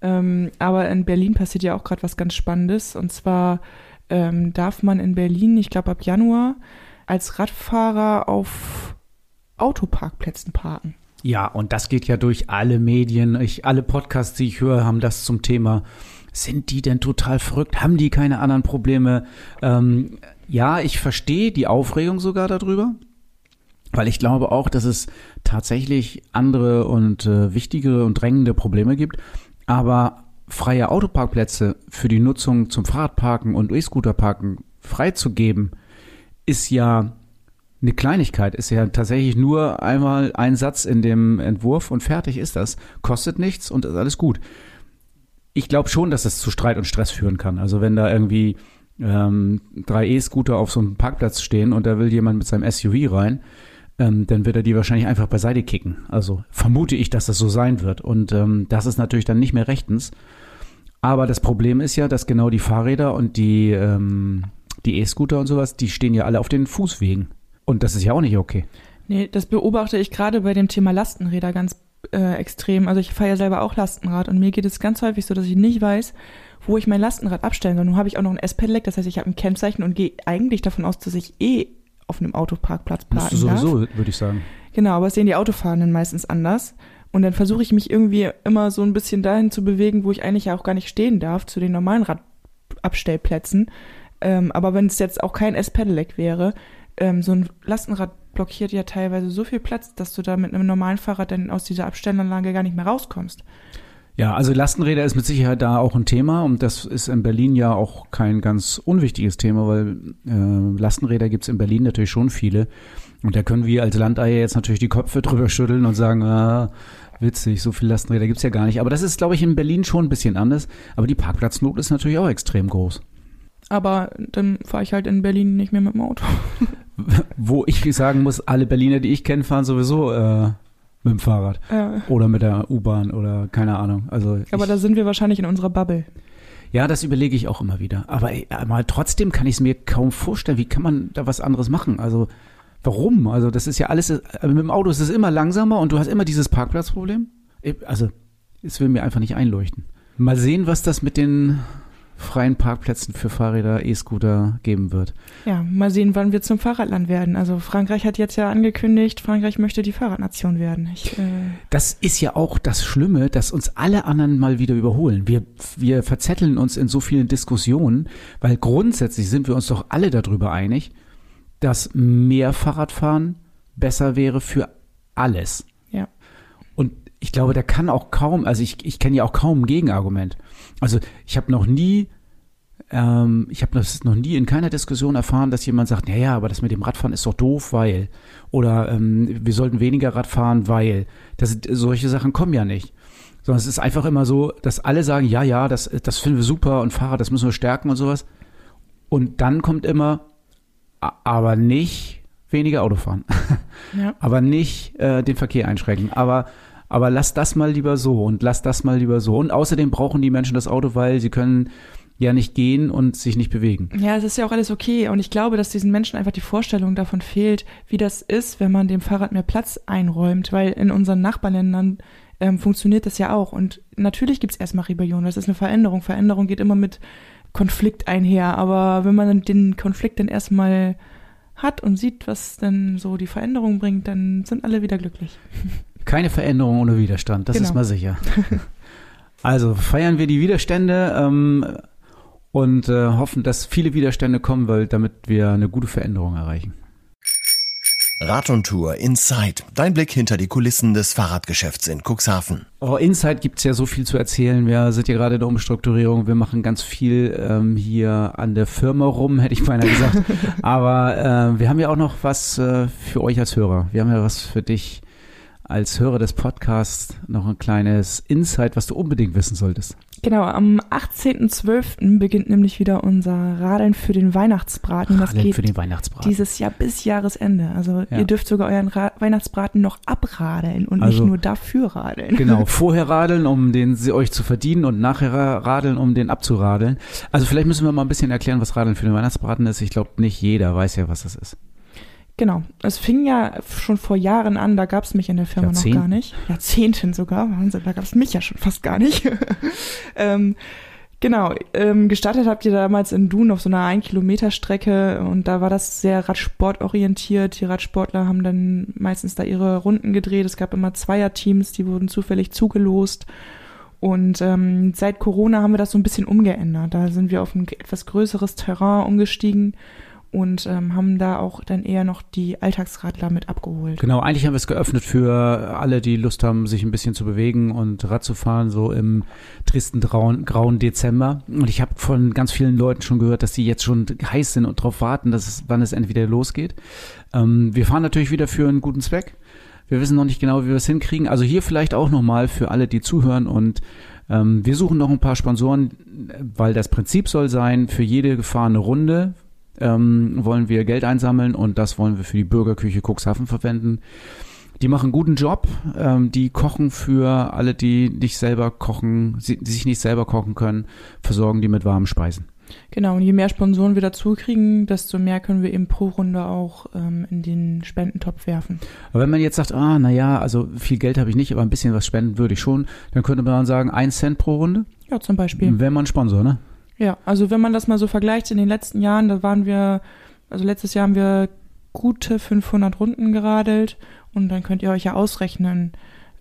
Ähm, aber in Berlin passiert ja auch gerade was ganz Spannendes. Und zwar ähm, darf man in Berlin, ich glaube ab Januar, als Radfahrer auf Autoparkplätzen parken. Ja, und das geht ja durch alle Medien. Ich, alle Podcasts, die ich höre, haben das zum Thema. Sind die denn total verrückt? Haben die keine anderen Probleme? Ähm, ja, ich verstehe die Aufregung sogar darüber, weil ich glaube auch, dass es tatsächlich andere und äh, wichtigere und drängende Probleme gibt. Aber freie Autoparkplätze für die Nutzung zum Fahrradparken und E-Scooterparken freizugeben, ist ja eine Kleinigkeit ist ja tatsächlich nur einmal ein Satz in dem Entwurf und fertig ist das. Kostet nichts und ist alles gut. Ich glaube schon, dass es zu Streit und Stress führen kann. Also wenn da irgendwie ähm, drei E-Scooter auf so einem Parkplatz stehen und da will jemand mit seinem SUV rein, ähm, dann wird er die wahrscheinlich einfach beiseite kicken. Also vermute ich, dass das so sein wird. Und ähm, das ist natürlich dann nicht mehr rechtens. Aber das Problem ist ja, dass genau die Fahrräder und die ähm, die E-Scooter und sowas, die stehen ja alle auf den Fußwegen. Und das ist ja auch nicht okay. Nee, das beobachte ich gerade bei dem Thema Lastenräder ganz äh, extrem. Also ich fahre ja selber auch Lastenrad und mir geht es ganz häufig so, dass ich nicht weiß, wo ich mein Lastenrad abstellen soll. Nun habe ich auch noch ein S-Pedelec, das heißt, ich habe ein Kennzeichen und gehe eigentlich davon aus, dass ich eh auf einem Autoparkplatz parken Musst du sowieso, würde ich sagen. Genau, aber es sehen die Autofahrenden meistens anders. Und dann versuche ich mich irgendwie immer so ein bisschen dahin zu bewegen, wo ich eigentlich ja auch gar nicht stehen darf, zu den normalen Radabstellplätzen. Ähm, aber wenn es jetzt auch kein S-Pedelec wäre, ähm, so ein Lastenrad blockiert ja teilweise so viel Platz, dass du da mit einem normalen Fahrrad dann aus dieser Abstellanlage gar nicht mehr rauskommst. Ja, also Lastenräder ist mit Sicherheit da auch ein Thema und das ist in Berlin ja auch kein ganz unwichtiges Thema, weil äh, Lastenräder gibt's in Berlin natürlich schon viele. Und da können wir als Landeier jetzt natürlich die Köpfe drüber schütteln und sagen, ah, witzig, so viele Lastenräder gibt's ja gar nicht. Aber das ist, glaube ich, in Berlin schon ein bisschen anders. Aber die Parkplatznot ist natürlich auch extrem groß. Aber dann fahre ich halt in Berlin nicht mehr mit dem Auto. Wo ich sagen muss, alle Berliner, die ich kenne, fahren sowieso äh, mit dem Fahrrad. Ja. Oder mit der U-Bahn oder keine Ahnung. Also Aber ich, da sind wir wahrscheinlich in unserer Bubble. Ja, das überlege ich auch immer wieder. Aber, aber trotzdem kann ich es mir kaum vorstellen. Wie kann man da was anderes machen? Also Warum? Also das ist ja alles, äh, mit dem Auto ist es immer langsamer und du hast immer dieses Parkplatzproblem. Also es will mir einfach nicht einleuchten. Mal sehen, was das mit den freien Parkplätzen für Fahrräder, E-Scooter geben wird. Ja, mal sehen, wann wir zum Fahrradland werden. Also Frankreich hat jetzt ja angekündigt, Frankreich möchte die Fahrradnation werden. Ich, äh das ist ja auch das Schlimme, dass uns alle anderen mal wieder überholen. Wir, wir verzetteln uns in so vielen Diskussionen, weil grundsätzlich sind wir uns doch alle darüber einig, dass mehr Fahrradfahren besser wäre für alles. Ich glaube, da kann auch kaum, also ich, ich kenne ja auch kaum ein Gegenargument. Also ich habe noch nie, ähm, ich habe das noch nie in keiner Diskussion erfahren, dass jemand sagt, naja, aber das mit dem Radfahren ist doch doof, weil. Oder ähm, wir sollten weniger Radfahren, weil. Das, solche Sachen kommen ja nicht. Sondern es ist einfach immer so, dass alle sagen, ja, ja, das, das finden wir super und Fahrrad, das müssen wir stärken und sowas. Und dann kommt immer, aber nicht weniger Autofahren. Ja. aber nicht äh, den Verkehr einschränken. Aber aber lass das mal lieber so und lass das mal lieber so. Und außerdem brauchen die Menschen das Auto, weil sie können ja nicht gehen und sich nicht bewegen. Ja, es ist ja auch alles okay. Und ich glaube, dass diesen Menschen einfach die Vorstellung davon fehlt, wie das ist, wenn man dem Fahrrad mehr Platz einräumt. Weil in unseren Nachbarländern ähm, funktioniert das ja auch. Und natürlich gibt es erstmal Rebellion. Das ist eine Veränderung. Veränderung geht immer mit Konflikt einher. Aber wenn man den Konflikt dann erstmal hat und sieht, was denn so die Veränderung bringt, dann sind alle wieder glücklich. Keine Veränderung ohne Widerstand, das genau. ist mal sicher. Also feiern wir die Widerstände ähm, und äh, hoffen, dass viele Widerstände kommen, weil damit wir eine gute Veränderung erreichen. Rad und Tour Inside. Dein Blick hinter die Kulissen des Fahrradgeschäfts in Cuxhaven. Oh, Inside gibt's ja so viel zu erzählen. Wir sind ja gerade in der Umstrukturierung. Wir machen ganz viel ähm, hier an der Firma rum, hätte ich beinahe gesagt. Aber äh, wir haben ja auch noch was äh, für euch als Hörer. Wir haben ja was für dich als Hörer des Podcasts noch ein kleines Insight, was du unbedingt wissen solltest. Genau, am 18.12. beginnt nämlich wieder unser Radeln für den Weihnachtsbraten. Das Radeln geht für den Weihnachtsbraten. dieses Jahr bis Jahresende. Also ja. ihr dürft sogar euren Ra Weihnachtsbraten noch abradeln und also, nicht nur dafür radeln. Genau, vorher radeln, um den sie euch zu verdienen und nachher radeln, um den abzuradeln. Also vielleicht müssen wir mal ein bisschen erklären, was Radeln für den Weihnachtsbraten ist. Ich glaube, nicht jeder weiß ja, was das ist. Genau. Es fing ja schon vor Jahren an, da gab es mich in der Firma noch gar nicht. Jahrzehnten sogar, Wahnsinn, da gab es mich ja schon fast gar nicht. ähm, genau, ähm, gestartet habt ihr damals in Dun auf so einer 1-Kilometer-Strecke und da war das sehr radsportorientiert. Die Radsportler haben dann meistens da ihre Runden gedreht. Es gab immer Zweierteams, die wurden zufällig zugelost. Und ähm, seit Corona haben wir das so ein bisschen umgeändert. Da sind wir auf ein etwas größeres Terrain umgestiegen und ähm, haben da auch dann eher noch die Alltagsradler mit abgeholt. Genau, eigentlich haben wir es geöffnet für alle, die Lust haben, sich ein bisschen zu bewegen und Rad zu fahren, so im tristen grauen, grauen Dezember. Und ich habe von ganz vielen Leuten schon gehört, dass die jetzt schon heiß sind und darauf warten, dass es, wann es entweder losgeht. Ähm, wir fahren natürlich wieder für einen guten Zweck. Wir wissen noch nicht genau, wie wir es hinkriegen. Also hier vielleicht auch nochmal für alle, die zuhören und ähm, wir suchen noch ein paar Sponsoren, weil das Prinzip soll sein, für jede gefahrene Runde ähm, wollen wir Geld einsammeln und das wollen wir für die Bürgerküche Cuxhaven verwenden. Die machen einen guten Job. Ähm, die kochen für alle, die nicht selber kochen, die sich nicht selber kochen können, versorgen die mit warmen Speisen. Genau, und je mehr Sponsoren wir dazu kriegen, desto mehr können wir eben pro Runde auch ähm, in den Spendentopf werfen. Aber wenn man jetzt sagt, ah, naja, also viel Geld habe ich nicht, aber ein bisschen was spenden würde ich schon, dann könnte man sagen, ein Cent pro Runde? Ja, zum Beispiel. Wenn man Sponsor, ne? Ja, also wenn man das mal so vergleicht, in den letzten Jahren, da waren wir, also letztes Jahr haben wir gute 500 Runden geradelt und dann könnt ihr euch ja ausrechnen,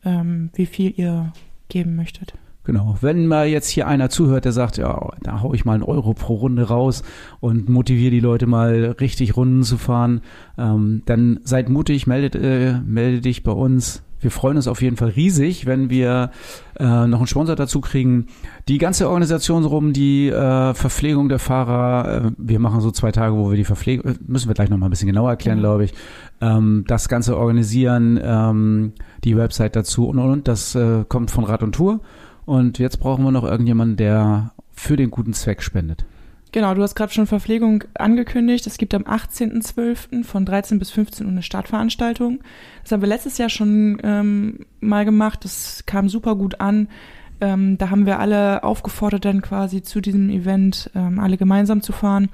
ähm, wie viel ihr geben möchtet. Genau. Wenn mal jetzt hier einer zuhört, der sagt, ja, da hau ich mal einen Euro pro Runde raus und motiviere die Leute mal richtig Runden zu fahren, ähm, dann seid mutig, meldet, äh, melde dich bei uns wir freuen uns auf jeden Fall riesig, wenn wir äh, noch einen Sponsor dazu kriegen. Die ganze Organisation rum, die äh, Verpflegung der Fahrer, äh, wir machen so zwei Tage, wo wir die Verpflegung, müssen wir gleich noch mal ein bisschen genauer erklären, mhm. glaube ich. Ähm, das Ganze organisieren, ähm, die Website dazu und und und. Das äh, kommt von Rad und Tour. Und jetzt brauchen wir noch irgendjemanden, der für den guten Zweck spendet. Genau, du hast gerade schon Verpflegung angekündigt. Es gibt am 18.12. von 13 bis 15 Uhr eine Startveranstaltung. Das haben wir letztes Jahr schon ähm, mal gemacht. Das kam super gut an. Ähm, da haben wir alle aufgefordert, dann quasi zu diesem Event ähm, alle gemeinsam zu fahren.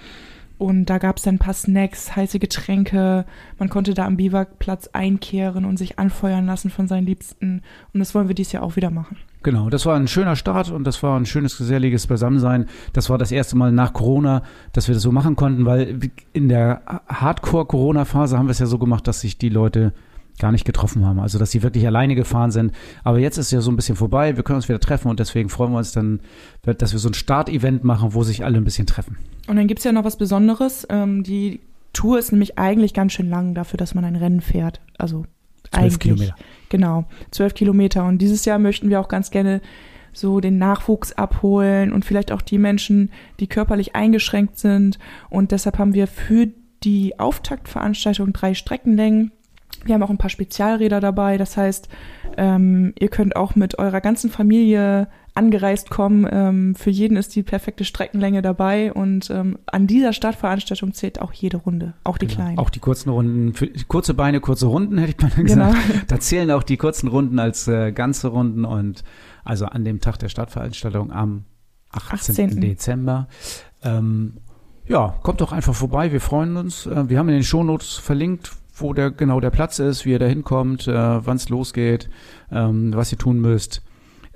Und da gab es dann ein paar Snacks, heiße Getränke. Man konnte da am Biwakplatz einkehren und sich anfeuern lassen von seinen Liebsten. Und das wollen wir dieses Jahr auch wieder machen. Genau, das war ein schöner Start und das war ein schönes geselliges Beisammensein. Das war das erste Mal nach Corona, dass wir das so machen konnten, weil in der Hardcore-Corona-Phase haben wir es ja so gemacht, dass sich die Leute gar nicht getroffen haben. Also, dass sie wirklich alleine gefahren sind. Aber jetzt ist ja so ein bisschen vorbei. Wir können uns wieder treffen und deswegen freuen wir uns dann, dass wir so ein Start-Event machen, wo sich alle ein bisschen treffen. Und dann gibt's ja noch was Besonderes. Ähm, die Tour ist nämlich eigentlich ganz schön lang dafür, dass man ein Rennen fährt. Also Zwölf Kilometer. Genau, zwölf Kilometer. Und dieses Jahr möchten wir auch ganz gerne so den Nachwuchs abholen und vielleicht auch die Menschen, die körperlich eingeschränkt sind. Und deshalb haben wir für die Auftaktveranstaltung drei Streckenlängen wir haben auch ein paar Spezialräder dabei. Das heißt, ähm, ihr könnt auch mit eurer ganzen Familie angereist kommen. Ähm, für jeden ist die perfekte Streckenlänge dabei und ähm, an dieser Startveranstaltung zählt auch jede Runde, auch die genau. kleinen. Auch die kurzen Runden, für, kurze Beine, kurze Runden, hätte ich mal gesagt. Genau. Da zählen auch die kurzen Runden als äh, ganze Runden und also an dem Tag der Startveranstaltung am 18. 18. Dezember. Ähm, ja, kommt doch einfach vorbei, wir freuen uns. Äh, wir haben in den Shownotes verlinkt, wo der genau der Platz ist, wie ihr da hinkommt, äh, wann es losgeht, ähm, was ihr tun müsst.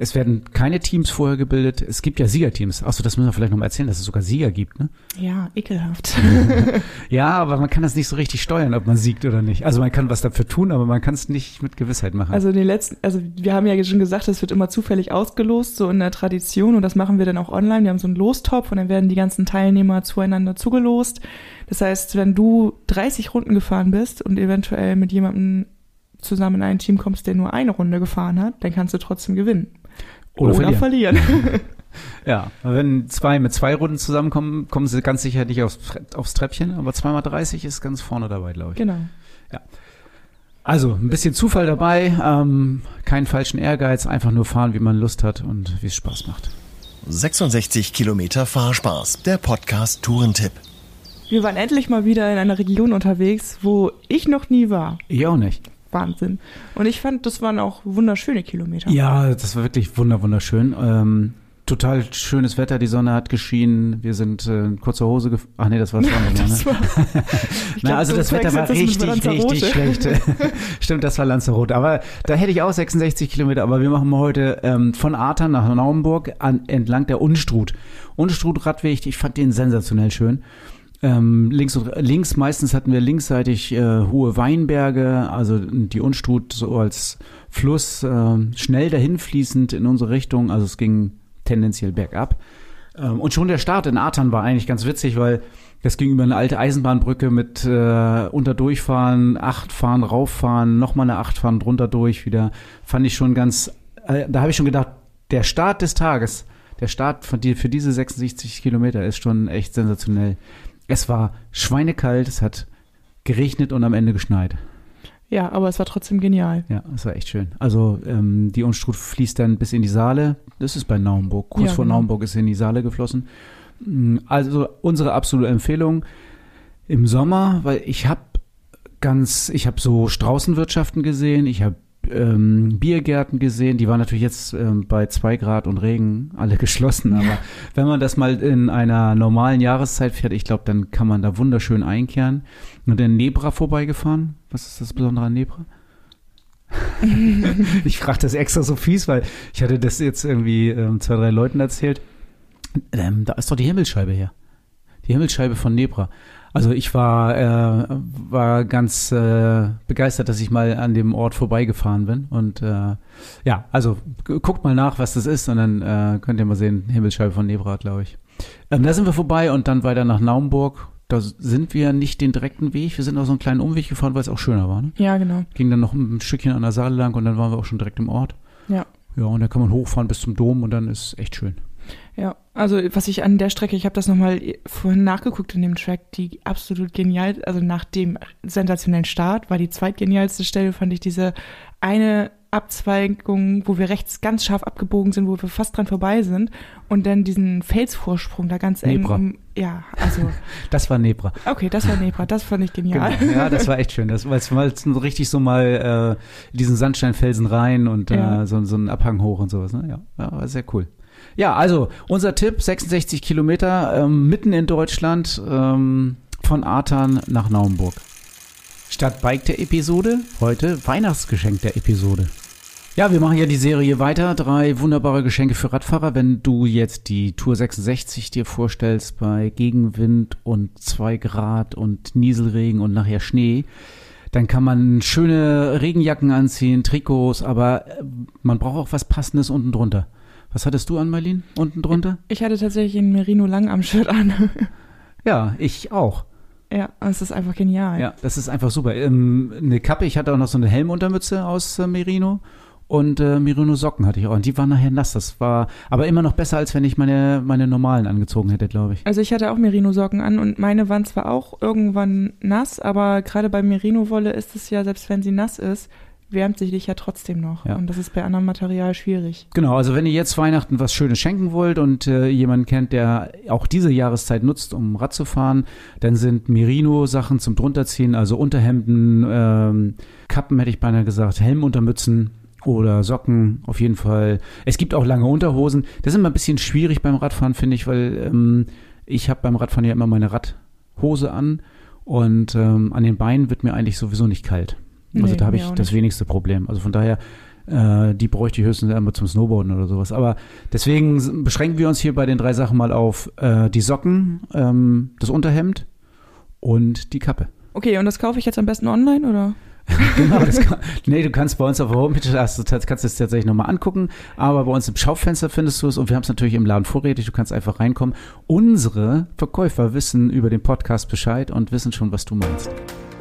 Es werden keine Teams vorher gebildet. Es gibt ja Siegerteams. Achso, das müssen wir vielleicht noch mal erzählen, dass es sogar Sieger gibt, ne? Ja, ekelhaft. ja, aber man kann das nicht so richtig steuern, ob man siegt oder nicht. Also man kann was dafür tun, aber man kann es nicht mit Gewissheit machen. Also die letzten, also wir haben ja schon gesagt, es wird immer zufällig ausgelost, so in der Tradition. Und das machen wir dann auch online. Wir haben so einen Lostopf und dann werden die ganzen Teilnehmer zueinander zugelost. Das heißt, wenn du 30 Runden gefahren bist und eventuell mit jemandem zusammen in ein Team kommst, der nur eine Runde gefahren hat, dann kannst du trotzdem gewinnen. Oder, Oder verlieren. verlieren. ja, wenn zwei mit zwei Runden zusammenkommen, kommen sie ganz sicher nicht aufs, aufs Treppchen, aber zweimal 30 ist ganz vorne dabei, glaube ich. Genau. Ja. Also ein bisschen Zufall dabei, ähm, keinen falschen Ehrgeiz, einfach nur fahren, wie man Lust hat und wie es Spaß macht. 66 Kilometer Fahrspaß, der Podcast Tourentipp. Wir waren endlich mal wieder in einer Region unterwegs, wo ich noch nie war. Ich auch nicht. Wahnsinn. Und ich fand, das waren auch wunderschöne Kilometer. Ja, das war wirklich wunder wunderschön. Ähm, total schönes Wetter, die Sonne hat geschienen. Wir sind äh, in kurzer Hose gefahren. Ach nee, das war das andere das ne? war, Na, also das Wetter war richtig, richtig schlecht. Stimmt, das war Lanzarote. Aber da hätte ich auch 66 Kilometer. Aber wir machen heute ähm, von Artern nach Naumburg an, entlang der Unstrut. Unstrut-Radweg, ich fand den sensationell schön. Ähm, links und links meistens hatten wir linksseitig äh, hohe Weinberge, also die Unstrut so als Fluss äh, schnell dahinfließend in unsere Richtung, also es ging tendenziell bergab. Ähm, und schon der Start in Artan war eigentlich ganz witzig, weil das ging über eine alte Eisenbahnbrücke mit äh, unterdurchfahren, acht fahren, rauffahren, nochmal eine acht fahren, drunter durch wieder. Fand ich schon ganz, äh, da habe ich schon gedacht, der Start des Tages, der Start von dir für diese 66 Kilometer ist schon echt sensationell. Es war schweinekalt, es hat geregnet und am Ende geschneit. Ja, aber es war trotzdem genial. Ja, es war echt schön. Also ähm, die Unstrut fließt dann bis in die Saale. Das ist bei Naumburg. Kurz ja, vor genau. Naumburg ist in die Saale geflossen. Mm, also unsere absolute Empfehlung im Sommer, weil ich habe ganz, ich habe so Straußenwirtschaften gesehen, ich habe ähm, Biergärten gesehen. Die waren natürlich jetzt ähm, bei zwei Grad und Regen alle geschlossen. Aber wenn man das mal in einer normalen Jahreszeit fährt, ich glaube, dann kann man da wunderschön einkehren. Und dann Nebra vorbeigefahren. Was ist das Besondere an Nebra? ich frage das extra so fies, weil ich hatte das jetzt irgendwie ähm, zwei, drei Leuten erzählt. Ähm, da ist doch die Himmelsscheibe her. Die Himmelsscheibe von Nebra. Also ich war, äh, war ganz äh, begeistert, dass ich mal an dem Ort vorbeigefahren bin. Und äh, ja, also guckt mal nach, was das ist und dann äh, könnt ihr mal sehen, Himmelsscheibe von Nebra, glaube ich. Ähm, da sind wir vorbei und dann weiter nach Naumburg. Da sind wir nicht den direkten Weg. Wir sind auch so einen kleinen Umweg gefahren, weil es auch schöner war. Ne? Ja, genau. Ging dann noch ein Stückchen an der Saale lang und dann waren wir auch schon direkt im Ort. Ja. Ja, und da kann man hochfahren bis zum Dom und dann ist echt schön. Ja, also was ich an der Strecke, ich habe das nochmal vorhin nachgeguckt in dem Track, die absolut genial, also nach dem sensationellen Start war die zweitgenialste Stelle, fand ich diese eine Abzweigung, wo wir rechts ganz scharf abgebogen sind, wo wir fast dran vorbei sind und dann diesen Felsvorsprung da ganz eng. Nebra. Um, ja, also. das war Nebra. Okay, das war Nebra, das fand ich genial. Genau. Ja, das war echt schön. Das, weil es mal richtig so mal äh, diesen Sandsteinfelsen rein und äh, ja. so, so einen Abhang hoch und sowas. Ne? Ja, ja, war sehr cool. Ja, also unser Tipp, 66 Kilometer ähm, mitten in Deutschland ähm, von Artan nach Naumburg. Statt Bike der Episode, heute Weihnachtsgeschenk der Episode. Ja, wir machen ja die Serie weiter. Drei wunderbare Geschenke für Radfahrer. Wenn du jetzt die Tour 66 dir vorstellst bei Gegenwind und zwei Grad und Nieselregen und nachher Schnee, dann kann man schöne Regenjacken anziehen, Trikots, aber äh, man braucht auch was Passendes unten drunter. Was hattest du an, Marlene, unten drunter? Ich hatte tatsächlich ein Merino Langarm-Shirt an. ja, ich auch. Ja, es ist einfach genial. Ja, das ist einfach super. Ähm, eine Kappe, ich hatte auch noch so eine Helmuntermütze aus äh, Merino und äh, Merino Socken hatte ich auch. Und die waren nachher nass. Das war aber immer noch besser, als wenn ich meine, meine normalen angezogen hätte, glaube ich. Also ich hatte auch Merino Socken an und meine waren zwar auch irgendwann nass, aber gerade bei Merino Wolle ist es ja, selbst wenn sie nass ist, wärmt sich dich ja trotzdem noch. Ja. Und das ist bei anderem Material schwierig. Genau, also wenn ihr jetzt Weihnachten was Schönes schenken wollt und äh, jemanden kennt, der auch diese Jahreszeit nutzt, um Rad zu fahren, dann sind Merino-Sachen zum drunterziehen, also Unterhemden, ähm, Kappen hätte ich beinahe gesagt, Helmuntermützen, oder Socken, auf jeden Fall. Es gibt auch lange Unterhosen. Das ist immer ein bisschen schwierig beim Radfahren, finde ich, weil ähm, ich habe beim Radfahren ja immer meine Radhose an und ähm, an den Beinen wird mir eigentlich sowieso nicht kalt. Also nee, da habe ich das wenigste Problem. Also von daher, äh, die bräuchte ich höchstens einmal zum Snowboarden oder sowas. Aber deswegen beschränken wir uns hier bei den drei Sachen mal auf äh, die Socken, ähm, das Unterhemd und die Kappe. Okay, und das kaufe ich jetzt am besten online oder? genau, kann, nee, du kannst bei uns auf der Homepage, du, kannst es tatsächlich nochmal angucken, aber bei uns im Schaufenster findest du es und wir haben es natürlich im Laden vorrätig, du kannst einfach reinkommen. Unsere Verkäufer wissen über den Podcast Bescheid und wissen schon, was du meinst.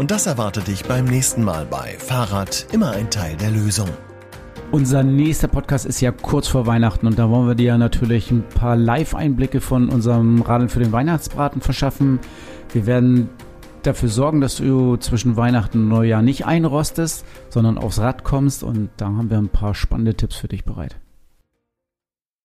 Und das erwartet dich beim nächsten Mal bei Fahrrad immer ein Teil der Lösung. Unser nächster Podcast ist ja kurz vor Weihnachten und da wollen wir dir natürlich ein paar Live-Einblicke von unserem Radeln für den Weihnachtsbraten verschaffen. Wir werden dafür sorgen, dass du zwischen Weihnachten und Neujahr nicht einrostest, sondern aufs Rad kommst. Und da haben wir ein paar spannende Tipps für dich bereit.